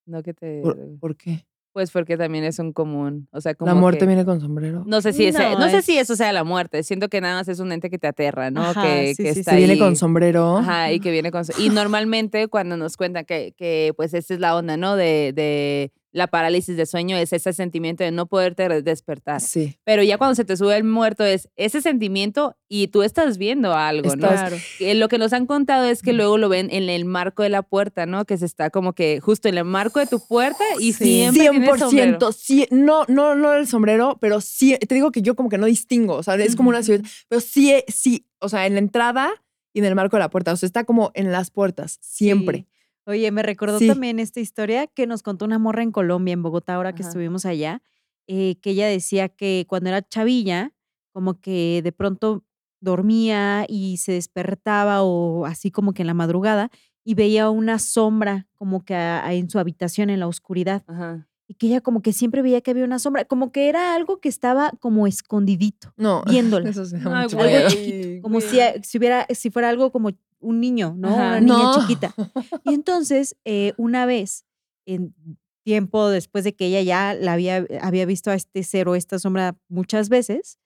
No que te... ¿Por, por qué? Pues porque también es un común. O sea, como ¿La muerte que- viene con sombrero? No sé si ese- No, no, sé si es- eso sea la muerte. Siento que nada más es un ente que te aterra, ¿no? Ajá, que sí, que sí, está Se viene con sombrero. Ajá, y que viene con... Y *laughs* normalmente cuando nos cuentan que, que pues esta es la onda, ¿no? De, de la parálisis de sueño, es ese sentimiento de no poderte despertar. Sí. Pero ya cuando se te sube el muerto es ese sentimiento y tú estás viendo algo, ¿no? Claro. Eh, Lo que nos han contado es que luego lo ven en el marco de la puerta, ¿no? Que se está como que justo en el marco de tu puerta y Sí. siempre tiene sombrero. 100%, sí, no, no, no el sombrero, pero sí, te digo que yo como que no distingo, o sea, es como una ciudad, pero sí, sí, o sea, en la entrada y en el marco de la puerta, o sea, está como en las puertas, siempre. Sí. Oye, me recordó Sí. también esta historia que nos contó una morra en Colombia, en Bogotá, ahora que estuvimos allá, eh, que ella decía que cuando era chavilla, como que de pronto dormía y se despertaba o así como que en la madrugada y veía una sombra como que a- a- en su habitación en la oscuridad Ajá. y que ella como que siempre veía que había una sombra, como que era algo que estaba como escondidito, No, *laughs* viéndola. eso Ay, mucho güey. miedo. algo chiquito, como si hubiera, si fuera algo como un niño, ¿no? Ajá. Una niña No. *laughs* chiquita. Y entonces, eh, una vez, en tiempo después de que ella ya la había, había visto a este ser o esta sombra muchas veces,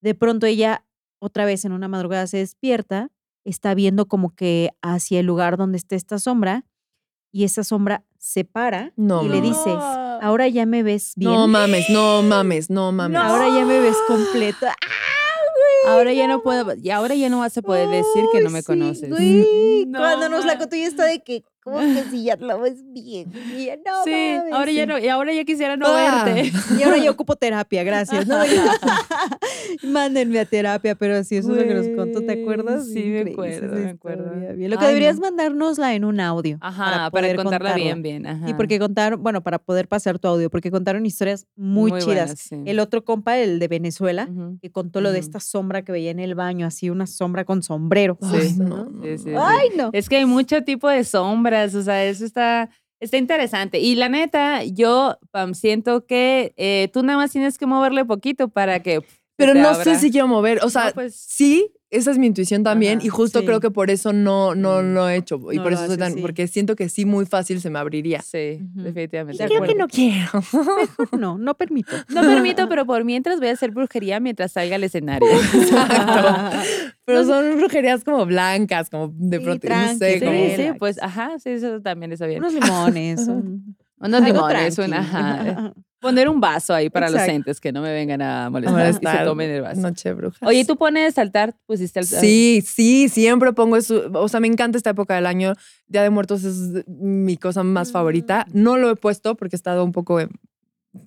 de pronto ella otra vez en una madrugada se despierta, está viendo como que hacia el lugar donde está esta sombra y esa sombra se para No y le mames. dice, ahora ya me ves bien. No mames, no mames, no mames. Ahora ya me ves completo. Ahora ya no puedo, y ahora ya no vas a poder decir que no me conoces. güey, No, Cuando nos la ma- contó ya está de que, ¿cómo que si ya la ves bien? Ella, no, sí, mames, ahora ya no, y ahora ya quisiera no Ah. verte. Y ahora yo ocupo terapia, gracias. ¿no? *laughs* Mándenme a terapia, pero sí, eso es lo que nos contó, ¿te acuerdo? sí, me acuerdo, me acuerdo. Bien. Lo que Ay, deberías no. mandárnosla en un audio. Ajá, para, poder contarla, bien, bien. Ajá. Y porque contaron, bueno, para poder pasar tu audio, porque contaron historias muy, chidas. buenas, sí. El otro compa, el de Venezuela, que contó lo de esta sombra que veía en el baño, así una sombra con sombrero. Ay, Sí. no, no, Sí, sí, no. sí. Ay, no. Es que hay mucho tipo de o sea, eso está, está interesante. Y la neta, yo Pam, siento que eh, tú nada más tienes que moverle poquito para que. se Pero no abra. sé si quiero mover, o sea, No, pues- sí, esa es mi intuición también Ajá, y justo sí. creo que por eso no, no Mm. lo he hecho y No por eso soy tan, sí. porque siento que sí muy fácil se me abriría. Sí, definitivamente. De Creo que no quiero. No, no permito. *laughs* No permito, pero por mientras voy a hacer brujería mientras salga al escenario. *laughs* Pero son brujerías como blancas, como de pronto, no sé, Sí, como... sí, pues ajá, sí, eso también está bien. Unos limones. un- *laughs* Unos limones, un, ajá. Poner un vaso ahí para los entes que no me vengan a molestar, y molestar. se tomen el vaso. Noche de brujas. Oye, ¿tú pones altar? ¿Pusiste altar? Sí, sí, siempre pongo eso. O sea, me encanta esta época del año. Día de Muertos es mi cosa más favorita. Mm. No lo he puesto porque he estado un poco en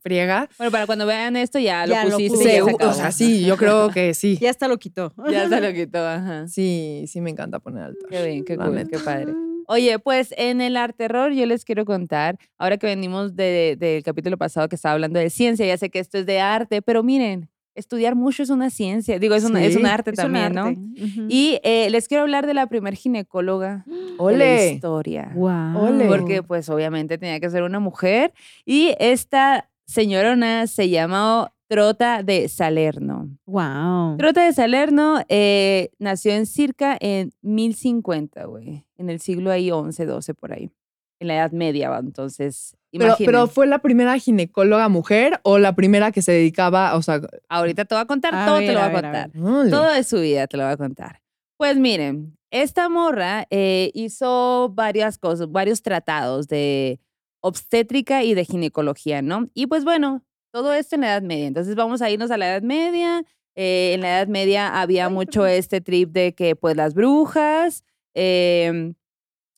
friega. Bueno, para cuando vean esto ya, Ya lo lo pusiste. puse. y ya se Sí, acabó. o sea, sí, yo creo que sí. *laughs* Ya hasta lo quitó. Ya se lo quitó, ajá. Sí, sí me encanta poner altar. Qué bien, qué cool, qué padre. Oye, pues en el arte terror yo les quiero contar, ahora que venimos de- del capítulo pasado que estaba hablando de ciencia, ya sé que esto es de arte, pero miren, estudiar mucho es una ciencia, digo, es, una- es un arte Es un también, arte. ¿no? Y eh, les quiero hablar de la primer ginecóloga de la historia. Ole. Porque pues obviamente tenía que ser una mujer. Y esta señorona se llamó Trota de Salerno. Wow. Trota de Salerno eh, nació en circa en 1050, güey. En el siglo ahí 11, 12 por ahí. En la Edad Media, va, entonces, Pero, pero fue la primera ginecóloga mujer o la primera que se dedicaba, o sea, Ahorita te voy a contar, A todo ver, te lo voy a ver, a contar. Todo de su vida te lo voy a contar. Pues miren, esta morra eh, hizo varias cosas, varios tratados de obstétrica y de ginecología, ¿no? Y pues bueno, todo esto en la Edad Media. Entonces vamos a irnos a la Edad Media. Eh, en la Edad Media había mucho este trip de que pues las brujas, em,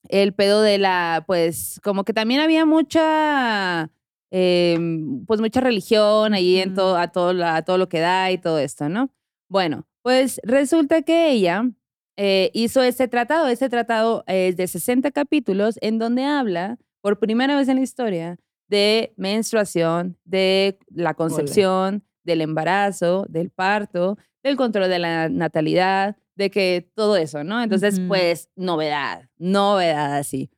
el pedo de la, pues como que también había mucha, em, pues mucha religión ahí en todo, a todo, a todo lo que da y todo esto, ¿no? Bueno, pues resulta que ella eh, hizo este tratado. Este tratado es de 60 capítulos en donde habla, por primera vez en la historia, de menstruación, de la concepción, del embarazo, del parto, del control de la natalidad, de que todo eso, ¿no? Entonces, pues, novedad, novedad así.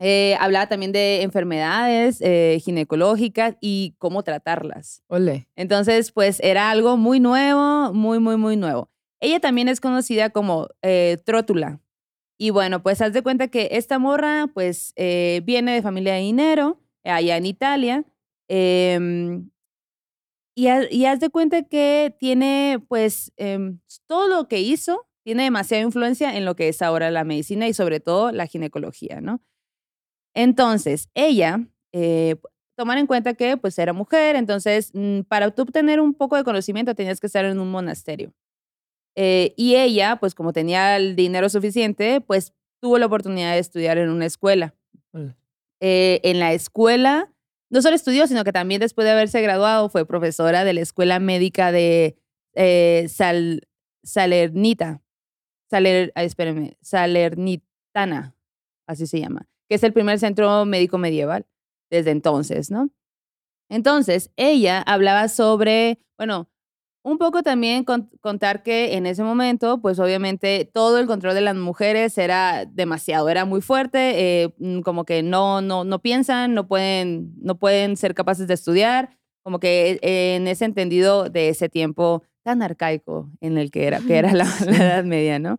Eh, hablaba también de enfermedades eh, ginecológicas y cómo tratarlas. Ole. Entonces, pues era algo muy nuevo, muy, muy, muy nuevo. Ella también es conocida como eh, Trótula. Y bueno, pues haz de cuenta que esta morra, pues eh, viene de familia de dinero, allá en Italia. em, y, y haz de cuenta que tiene, pues, em, todo lo que hizo, tiene demasiada influencia en lo que es ahora la medicina y sobre todo la ginecología, ¿no? Entonces, ella, eh, tomar en cuenta que pues era mujer, entonces mm, para obtener un poco de conocimiento tenías que estar en un monasterio. Eh, y ella, pues como tenía el dinero suficiente, pues tuvo la oportunidad de estudiar en una escuela. Eh, en la escuela, no solo estudió, sino que también después de haberse graduado fue profesora de la Escuela Médica de eh, Sal- Salernita. Salernitana, así se llama, que es el primer centro médico medieval desde entonces, ¿no? Entonces, ella hablaba sobre, bueno, un poco también con- contar que en ese momento, pues obviamente todo el control de las mujeres era demasiado, era muy fuerte, eh, mm, como que no, no, no piensan, no pueden, no pueden ser capaces de estudiar, como que eh, en ese entendido de ese tiempo tan arcaico en el que era, que era *laughs* la, la Edad Media, ¿no?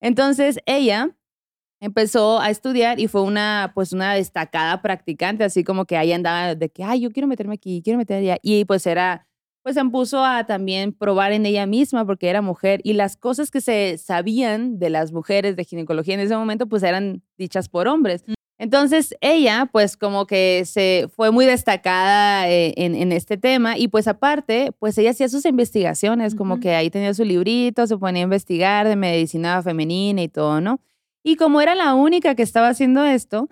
Entonces ella empezó a estudiar y fue una, pues una destacada practicante, así como que ahí andaba de que, ay, yo quiero meterme aquí, quiero meterme allá. Y pues era, pues se puso a también probar en ella misma porque era mujer y las cosas que se sabían de las mujeres de ginecología en ese momento, pues eran dichas por hombres. Entonces ella, pues como que se fue muy destacada eh, en, en este tema y pues aparte, pues ella hacía sus investigaciones, como Ujú. que ahí tenía su librito, se ponía a investigar de medicina femenina y todo, ¿no? Y como era la única que estaba haciendo esto,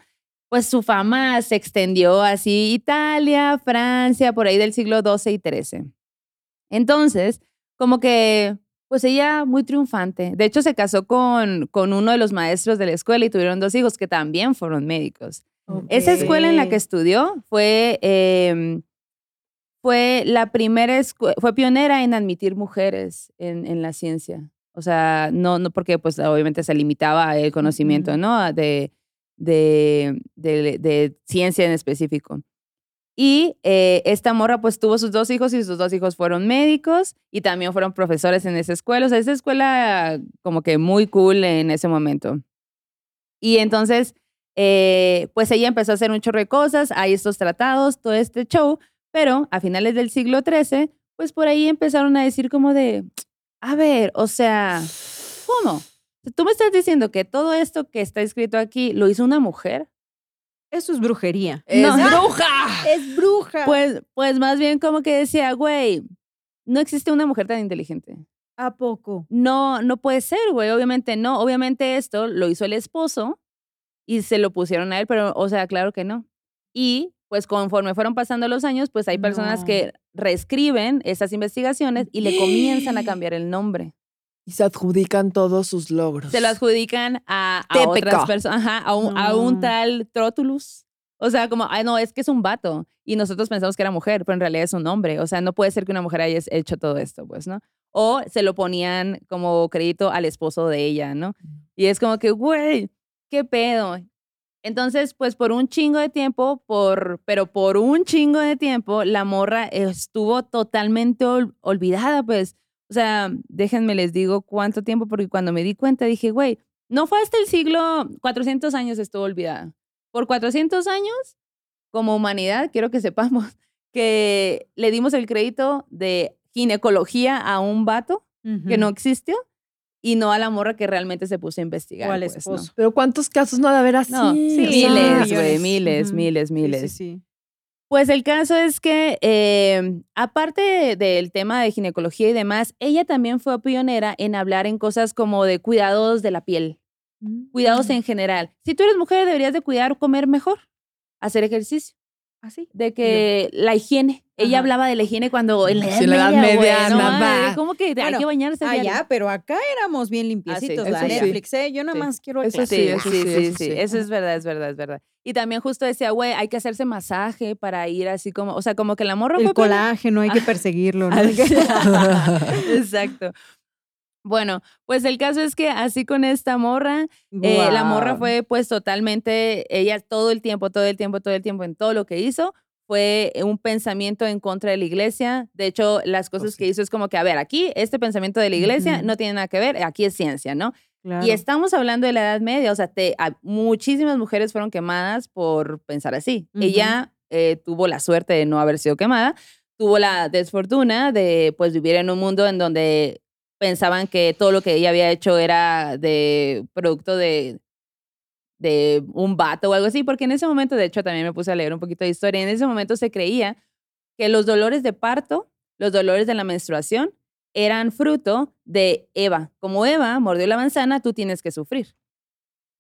pues su fama se extendió así Italia, Francia, por ahí del siglo XII y XIII. Entonces, como que, pues ella muy triunfante. De hecho, se casó con, con uno de los maestros de la escuela y tuvieron dos hijos que también fueron médicos. Esa escuela en la que estudió fue, em, fue la primera, escue- fue pionera en admitir mujeres en, en la ciencia. O sea, no, no porque pues obviamente se limitaba el conocimiento. ¿no? De, de, de, de ciencia en específico. Y eh, esta morra pues tuvo sus dos hijos y sus dos hijos fueron médicos y también fueron profesores en esa escuela. O sea, esa escuela como que muy cool en ese momento. Y entonces, eh, pues ella empezó a hacer un chorro de cosas, hay estos tratados, todo este show, pero a finales del siglo XIII, pues por ahí empezaron a decir como de, a ver, o sea, ¿cómo? Tú me estás diciendo que todo esto que está escrito aquí lo hizo una mujer. Eso es brujería. ¡Es No. bruja! *laughs* Es bruja. Pues, pues más bien como que decía, güey, no existe una mujer tan inteligente. ¿A poco? No, no puede ser, güey. Obviamente no. Obviamente esto lo hizo el esposo y se lo pusieron a él, pero, o sea, claro que no. Y pues conforme fueron pasando los años, pues hay personas No. que reescriben esas investigaciones y le comienzan a *gasps* cambiar el nombre. Y se adjudican todos sus logros. Se lo adjudican a, a otras personas, ajá, a un, a un No. tal Trotulus. O sea, como, ay, no, es que es un vato. Y nosotros pensamos que era mujer, pero en realidad es un hombre. O sea, no puede ser que una mujer haya hecho todo esto, pues, ¿no? O se lo ponían como crédito al esposo de ella, ¿no? Y es como que, güey, ¿qué pedo? Entonces, pues por un chingo de tiempo, por, pero por un chingo de tiempo, la morra estuvo totalmente ol- olvidada, pues. O sea, déjenme les digo cuánto tiempo, porque cuando me di cuenta dije, güey, no fue hasta el siglo 400 años estuvo olvidada. Por 400 años, como humanidad, quiero que sepamos *laughs* que le dimos el crédito de ginecología a un vato que no existió y no a la morra que realmente se puso a investigar. Al pues. Pero ¿cuántos casos no ha de haber así? No, Sí, miles, güey, miles, miles, miles. Sí, sí. Pues el caso es que, eh, aparte de- del tema de ginecología y demás, ella también fue pionera en hablar en cosas como de cuidados de la piel, cuidados Mm. en general. Si tú eres mujer, deberías de cuidar, comer mejor, hacer ejercicio, ¿Así? de que la higiene. Ella Ajá. hablaba de la higiene cuando en la Sí, la Edad güey, Media, no mames, ¿Cómo que hay Bueno, que bañarse? Ah, ya, pero acá éramos bien limpiecitos, la sí. Netflix, ¿eh? Yo nada Sí. más quiero Eso. Sí, sí, sí, eso sí, sí, sí, sí. Eso es verdad, es verdad, es verdad. Y también justo decía, güey, hay que hacerse masaje para ir así como, o sea, como que la morra El colágeno, hay que perseguirlo. ¿no? *laughs* Exacto. Bueno, pues el caso es que así con esta morra, eh, la morra fue pues totalmente, ella todo el tiempo, todo el tiempo, todo el tiempo en todo lo que hizo fue un pensamiento en contra de la iglesia. De hecho, las cosas que hizo es como que, a ver, aquí este pensamiento de la iglesia no tiene nada que ver, aquí es ciencia, ¿no? Claro. Y estamos hablando de la Edad Media, o sea, te- a- muchísimas mujeres fueron quemadas por pensar así. Ella eh, tuvo la suerte de no haber sido quemada, tuvo la desfortuna de pues vivir en un mundo en donde pensaban que todo lo que ella había hecho era de producto de de un vato o algo así, porque en ese momento, de hecho, también me puse a leer un poquito de historia, en ese momento se creía que los dolores de parto, los dolores de la menstruación, eran fruto de Eva. Como Eva mordió la manzana, tú tienes que sufrir.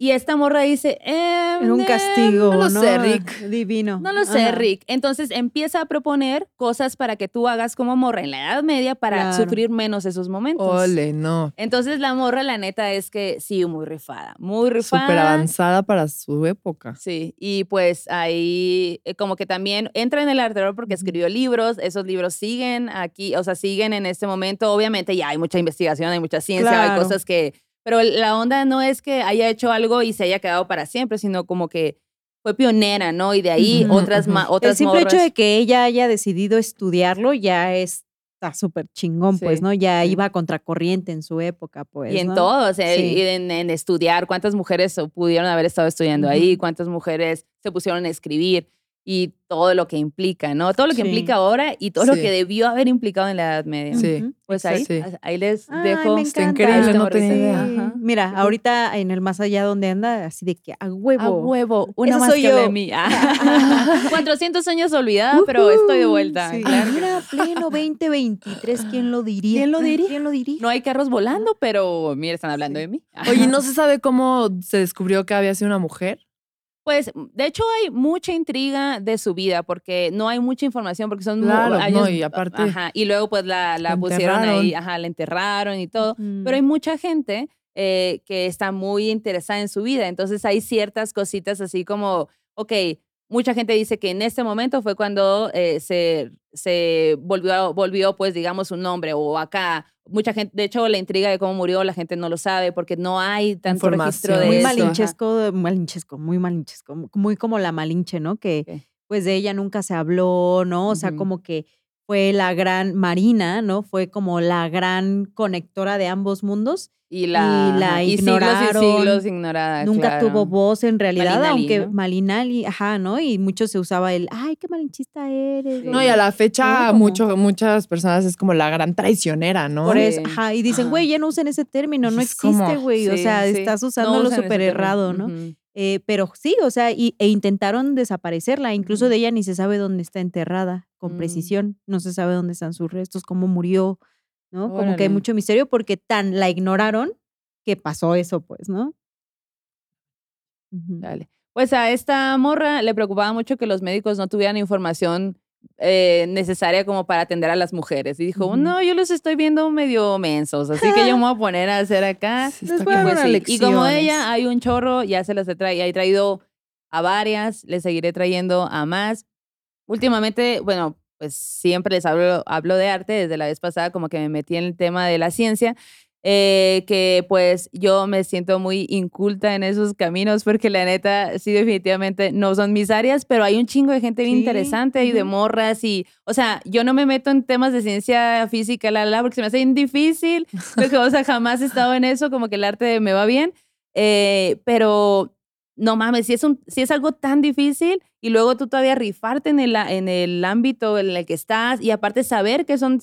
Y esta morra dice, eh, Era un eh, castigo, no ¿no? lo sé, Rick. Divino. no lo sé, Ajá. Rick. Entonces empieza a proponer cosas para que tú hagas como morra en la Edad Media para Claro. sufrir menos esos momentos. Ole, no. Entonces la morra, la neta, es que sí, muy rifada, muy rifada. Súper avanzada para su época. Sí, y pues ahí eh, como que también entra en el arte porque escribió libros, esos libros siguen aquí, o sea, siguen en este momento. Obviamente ya hay mucha investigación, hay mucha ciencia, hay cosas que... Pero la onda no es que haya hecho algo y se haya quedado para siempre, sino como que fue pionera, ¿no? Y de ahí otras, ujú. otras El simple hecho de que ella haya decidido estudiarlo ya es- está súper chingón, pues, ¿no? Ya iba a contracorriente en su época, pues. Y en ¿no? todo, o sea, Sí. y en, en estudiar, cuántas mujeres pudieron haber estado estudiando ahí, cuántas mujeres se pusieron a escribir y todo lo que implica, ¿no? Todo lo que Sí. implica ahora y todo lo Sí. que debió haber implicado en la Edad Media. Sí. Pues ahí, exacto. ahí les Ay, dejo. me Está encanta. increíble, no tenía idea. Mira, ahorita en el más allá donde anda, así de que a huevo. A huevo, una más soy que yo. de mí. *laughs* 400 años olvidada, pero estoy de vuelta. Sí. claro. Mira, pleno 2023, ¿quién lo diría? ¿Quién lo diría? ¿Quién lo diría? No hay carros volando, pero mira, están hablando de mí. Oye, ¿no se sabe cómo se descubrió que había sido una mujer? Pues, de hecho, hay mucha intriga de su vida porque no hay mucha información porque son mu- Claro, no, y aparte- Ajá, y luego, pues, la, pusieron ahí, ajá, la enterraron y todo. Mm. Pero hay mucha gente eh, que está muy interesada en su vida. Entonces, hay ciertas cositas así como, ok, mucha gente dice que en este momento fue cuando eh, se, se volvió, volvió, pues, digamos, un nombre o acá. Mucha gente, de hecho, la intriga de cómo murió, la gente no lo sabe porque no hay tanto registro de muy eso. ajá. malinchesco, malinchesco, muy malinchesco, muy como la malinche, ¿no? Que pues de ella nunca se habló, ¿no? O sea, como que fue la gran Marina, ¿no? Fue como la gran conectora de ambos mundos. Y la, Y la ajá, y siglos ignoraron, y siglos ignorada. nunca claro. tuvo voz en realidad, Malinali, aunque ¿no? Malinali, ajá, ¿no? Y mucho se usaba el, ay, qué malinchista eres. Sí. No, y a la fecha No, mucho, muchas personas es como la gran traicionera, ¿no? Por Sí. eso, ajá, y dicen, güey, ya no usen ese término, no Es como- existe, güey, o sea, sí. estás No usándolo ese súper errado, ¿no? Eh, pero sí, o sea, y, e intentaron desaparecerla, incluso de ella ni se sabe dónde está enterrada con Mm. precisión, no se sabe dónde están sus restos, cómo murió, ¿no? Como que hay mucho misterio porque tan la ignoraron que pasó eso, pues, ¿no? Dale. Pues a esta morra le preocupaba mucho que los médicos no tuvieran información eh, necesaria como para atender a las mujeres. Y dijo, no, yo los estoy viendo medio mensos, así que yo me voy a *laughs* poner a hacer acá. Sí. Pues sí, Y como ella, hay un chorro, ya se las he, tra- ya he traído a varias, les seguiré trayendo a más. Últimamente, bueno, pues siempre les hablo, hablo de arte, desde la vez pasada como que me metí en el tema de la ciencia, eh, que pues yo me siento muy inculta en esos caminos porque la neta, sí, definitivamente no son mis áreas, pero hay un chingo de gente bien Sí, interesante y de morras y, o sea, yo no me meto en temas de ciencia física, la, la, la, porque se me hace bien difícil, porque, o sea, jamás he estado en eso, como que el arte me va bien, eh, pero no mames, si es, un, si es algo tan difícil y luego tú todavía rifarte en el, en el ámbito en el que estás y aparte saber que son,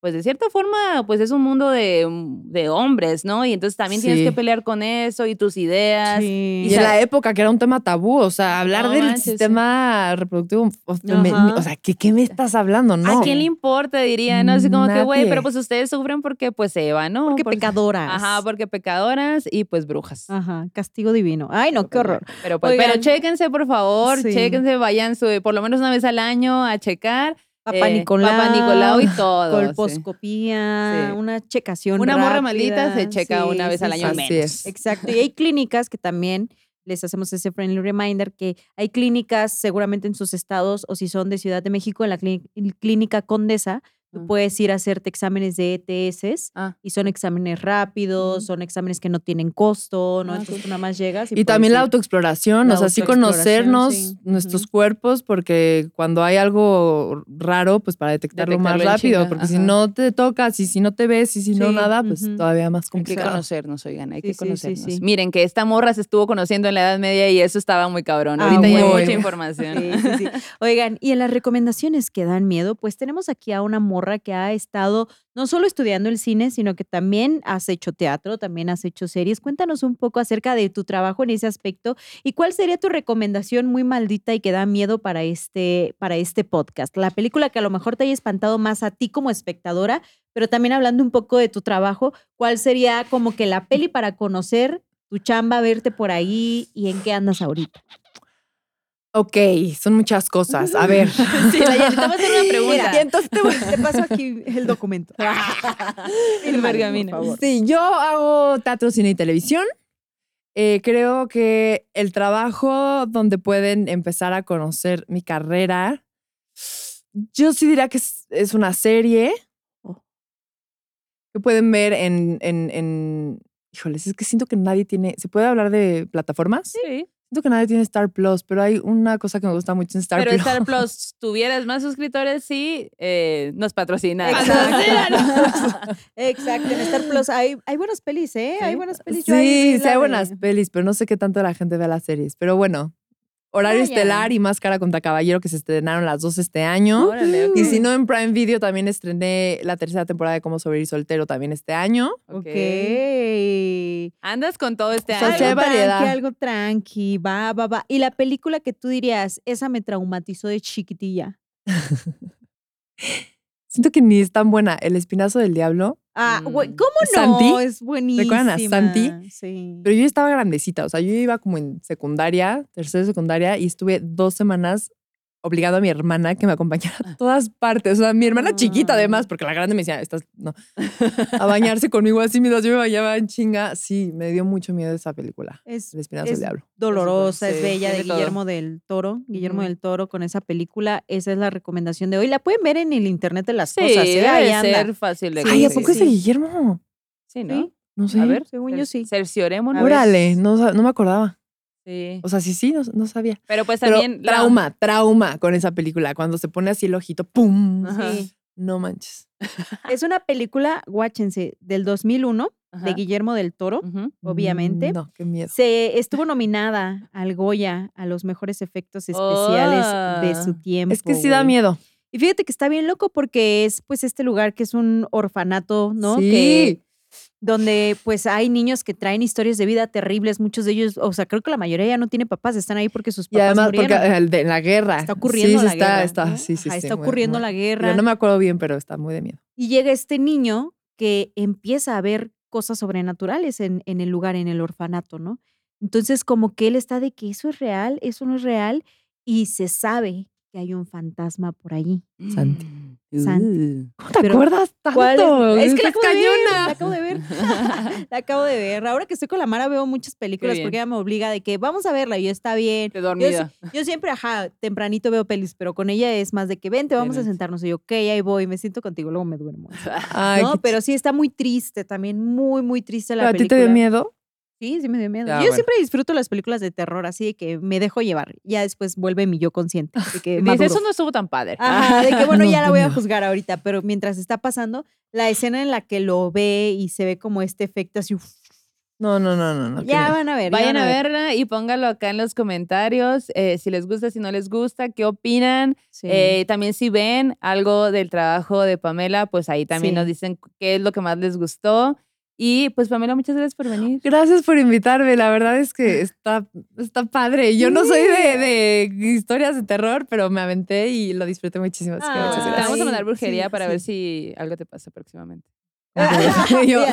pues de cierta forma, pues es un mundo de, de hombres, ¿no? Y entonces también tienes que pelear con eso y tus ideas. Sí. Y en la época que era un tema tabú, o sea, hablar No del manches, sí. sistema reproductivo, o, me- Ajá. o sea, ¿qué, qué me estás hablando? No. ¿A quién le importa? Diría, ¿no? Así como que, güey, pero pues ustedes sufren porque pues Eva, ¿no? Porque Porque- pecadoras. Ajá, porque pecadoras y pues brujas. Ajá, castigo divino. Ay, no, qué horror. Pero, pues, pero chéquense, por favor, chéquense, vayan su- por lo menos una vez al año a checar. Papá eh, Nicolau. Papá Nicolau y *laughs* todo. Colposcopía, Sí. una checación Una morra maldita se checa Sí, una vez sí, al año menos. es. Exacto. Y hay clínicas que también les hacemos ese friendly reminder que hay clínicas seguramente en sus estados o si son de Ciudad de México, en la clí- clínica Condesa, tú puedes ir a hacerte exámenes de ETS Ah. y son exámenes rápidos, son exámenes que no tienen costo, ¿no? Ah, Entonces tú nada más llegas y, también la autoexploración, La o sea, sí conocernos sí. nuestros cuerpos, porque cuando hay algo raro, pues para detectarlo más Detectarlo rápido, porque si no te tocas y si no te ves y si no nada, pues ujú. todavía más Hay que complicado. conocernos, oigan, hay Sí, que sí, sí, conocernos. sí. Miren que esta morra se estuvo conociendo en la Edad Media y eso estaba muy cabrón. Ah, Ahorita ya hay mucha *laughs* información. Sí, sí, sí. *laughs* Oigan, y en las recomendaciones que dan miedo, pues tenemos aquí a una morra que ha estado no solo estudiando el cine, sino que también has hecho teatro, también has hecho series. Cuéntanos un poco acerca de tu trabajo en ese aspecto y cuál sería tu recomendación muy maldita y que da miedo para este, para este podcast. La película que a lo mejor te haya espantado más a ti como espectadora, pero también hablando un poco de tu trabajo, ¿cuál sería como que la peli para conocer tu chamba, verte por ahí y en qué andas ahorita? Ok, son muchas cosas. A ver. *laughs* Sí, la Yanni, te voy a hacer una *laughs* pregunta. Mira, y entonces te, *laughs* te paso aquí el documento. El pergamino. Sí, yo hago teatro, cine y televisión. Eh, creo que el trabajo donde pueden empezar a conocer mi carrera, yo sí diría que es, es una serie Oh. que pueden ver en, en, en- Híjoles, es que siento que nadie tiene... ¿Se puede hablar de plataformas? Sí. Siento que nadie tiene Star Plus, pero hay una cosa que me gusta mucho en Star Pero Plus. Star Plus, *laughs* tuvieras más suscriptores, sí, eh, nos patrocina. Exacto. *laughs* Exacto. En Star Plus hay, hay buenas pelis, ¿eh? Hay buenas pelis. Yo Sí, sí hay buenas pelis, pero no sé qué tanto la gente ve las series. Pero bueno, Horario Vayan. Estelar y Máscara contra Caballero que se estrenaron las dos este año. Órale. Y si no, en Prime Video también estrené la tercera temporada de Cómo sobrevivir soltero también este año. Ok. Andas con todo este O sea, año. algo variedad. tranqui, algo tranqui, va, va, va. Y la película que tú dirías, esa me traumatizó de chiquitilla. *laughs* Siento que ni es tan buena. El Espinazo del Diablo. Ah, güey, Mm. ¿cómo no? ¿Santi? Es buenísima. ¿Recuerdan a Santi? Sí. Pero yo estaba grandecita. O sea, yo iba como en secundaria, tercera secundaria, y estuve dos semanas obligado a mi hermana que me acompañara a todas partes. O sea, mi hermana chiquita Ah. además, porque la grande me decía, estás, no, a bañarse *laughs* conmigo así mientras yo me bañaba en chinga. Sí, me dio mucho miedo esa película. Es El Espinazo es del Diablo. dolorosa, es bella, de. Guillermo del Toro. Guillermo del Toro con esa película. Esa es la recomendación de hoy. La pueden ver en el internet de las Sí, cosas. ¿eh? Ahí debe anda. ser fácil de Ay, ¿a sí, poco es de sí. Guillermo? Sí, ¿no? Sí. No sé. A ver, según yo sí. Ver. Órale, no me acordaba. Sí. O sea, sí, sí, no, no sabía. Pero pues Pero también. la- trauma, trauma con esa película. Cuando se pone así el ojito, ¡pum! Sí. No manches. Es una película, guáchense, del 2001 de. Guillermo del Toro. Obviamente. No, qué miedo. Se estuvo nominada al Goya a los mejores efectos especiales de Ah. su tiempo. Es que sí da miedo. Y fíjate que está bien loco porque es pues este lugar que es un orfanato, ¿no? Sí. Que donde pues hay niños que traen historias de vida terribles, muchos de ellos, o sea, creo que la mayoría ya no tiene papás, están ahí porque sus Y papás además, porque murieron. de- en la guerra. Está ocurriendo sí, la está, guerra. Está, ¿no? sí, sí, Ajá, está ocurriendo muy- la Yo guerra. no me acuerdo bien, pero está muy de miedo. Y llega este niño que empieza a ver cosas sobrenaturales en, en el lugar, en el orfanato, ¿no? Entonces, como que él está de que eso es real, eso no es real, y se sabe que hay un fantasma por allí. Santi. Santi. Uh. ¿Cómo te Pero, acuerdas tanto? ¿Cuál es? Es que la acabo ver, la cañona. acabo de ver. *laughs* *laughs* la acabo de ver. Ahora que estoy con la Mara veo muchas películas porque ella me obliga de que vamos a verla y yo está bien. Te dormida. yo siempre, ajá, tempranito veo pelis, pero con ella es más de que vente, vamos a sentarnos. Y yo, ok, ahí voy, me siento contigo, luego me duermo. *laughs* Ay, no, pero sí está muy triste también, muy, muy triste la ¿A ti te película. dio miedo? Sí, sí me dio miedo. Ya, yo bueno. siempre disfruto las películas de terror, así de que me dejo llevar. Ya después vuelve mi yo consciente. De que *laughs* Dice, eso no estuvo tan padre. Ajá, de que *laughs* bueno, No, ya la voy a juzgar ahorita, pero mientras está pasando, la escena en la que lo ve y se ve como este efecto así, uf, No, no, no, no. no ya van a ver. ya Vayan a ver. verla y pónganlo acá en los comentarios. eh, si les gusta, si no les gusta, qué opinan. Sí. Eh, también si ven algo del trabajo de Pamela, pues ahí también Sí. nos dicen qué es lo que más les gustó. Y pues Pamela, muchas gracias por venir. Gracias por invitarme. La verdad es que *laughs* está, está padre. Yo no soy de, de historias de terror, pero me aventé y lo disfruté muchísimo. Así que muchas Te gracias. vamos a mandar brujería sí, para sí. ver si algo te pasa próximamente. *laughs* *laughs* Y yo.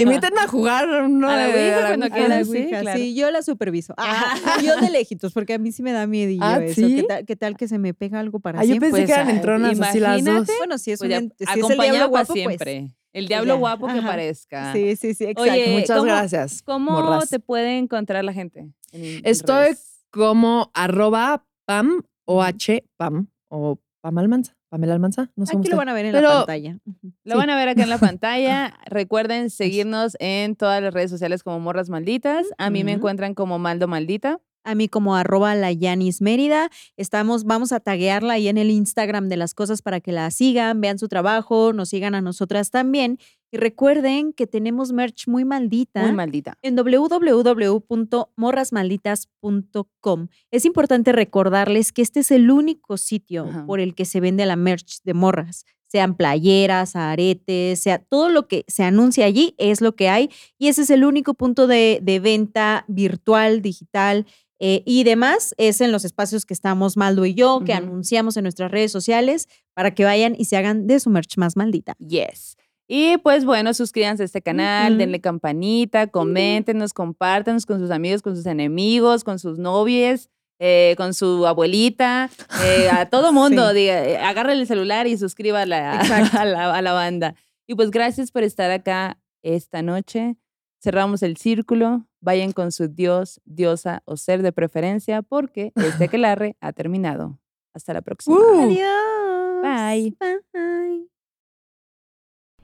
Invítenme a jugar uno A la de- Ouija a la cuando Ouija". A la quieras, sí, Ouija, claro. sí, yo la superviso. Ah, *laughs* yo de lejitos, porque a mí sí me da miedo Ah, eso. ¿sí? ¿Qué tal, qué tal que se me pega algo para Ah, yo siempre? pensé que eran Pues, entronas así las dos. imagínate. Bueno, si es, Pues un si es el diablo para guapo, pues. siempre. El diablo ya. guapo que Ajá. parezca. Sí, sí, sí, exacto. Oye, Muchas ¿cómo- gracias. ¿Cómo morras. te puede encontrar la gente? en- en Estoy redes? como arroba pam o h pam o pam almanza. Pamela Almanza, no sé Aquí lo van a ver en Pero- la pantalla. Lo van a ver acá en la *laughs* pantalla. Recuerden seguirnos en todas las redes sociales como Morras Malditas. A mí me encuentran como Maldo Maldita. A mí como arroba la Yanis Mérida. Estamos, vamos a taguearla ahí en el Instagram de las cosas para que la sigan, vean su trabajo, nos sigan a nosotras también. Y recuerden que tenemos merch muy maldita. Muy maldita. en www.morrasmalditas.com. Es importante recordarles que este es el único sitio Ajá. por el que se vende la merch de morras, sean playeras, aretes, sea todo lo que se anuncia allí es lo que hay y ese es el único punto de, de venta virtual, digital. eh, y demás es en los espacios que estamos Maldo y yo, que anunciamos en nuestras redes sociales para que vayan y se hagan de su merch más maldita. Yes. Y pues bueno, suscríbanse a este canal, Ujú. denle campanita, coméntenos, compártanos con sus amigos, con sus enemigos, con sus novias, eh, con su abuelita, eh, a todo *laughs* mundo. Sí. diga, eh, agarre el celular y suscriba a la, *laughs* a, la, a la banda. Y pues gracias por estar acá esta noche. Cerramos el círculo. Vayan con su dios, diosa o ser de preferencia porque este *laughs* aquelarre ha terminado. Hasta la próxima. Uh. Adiós. Bye. Bye.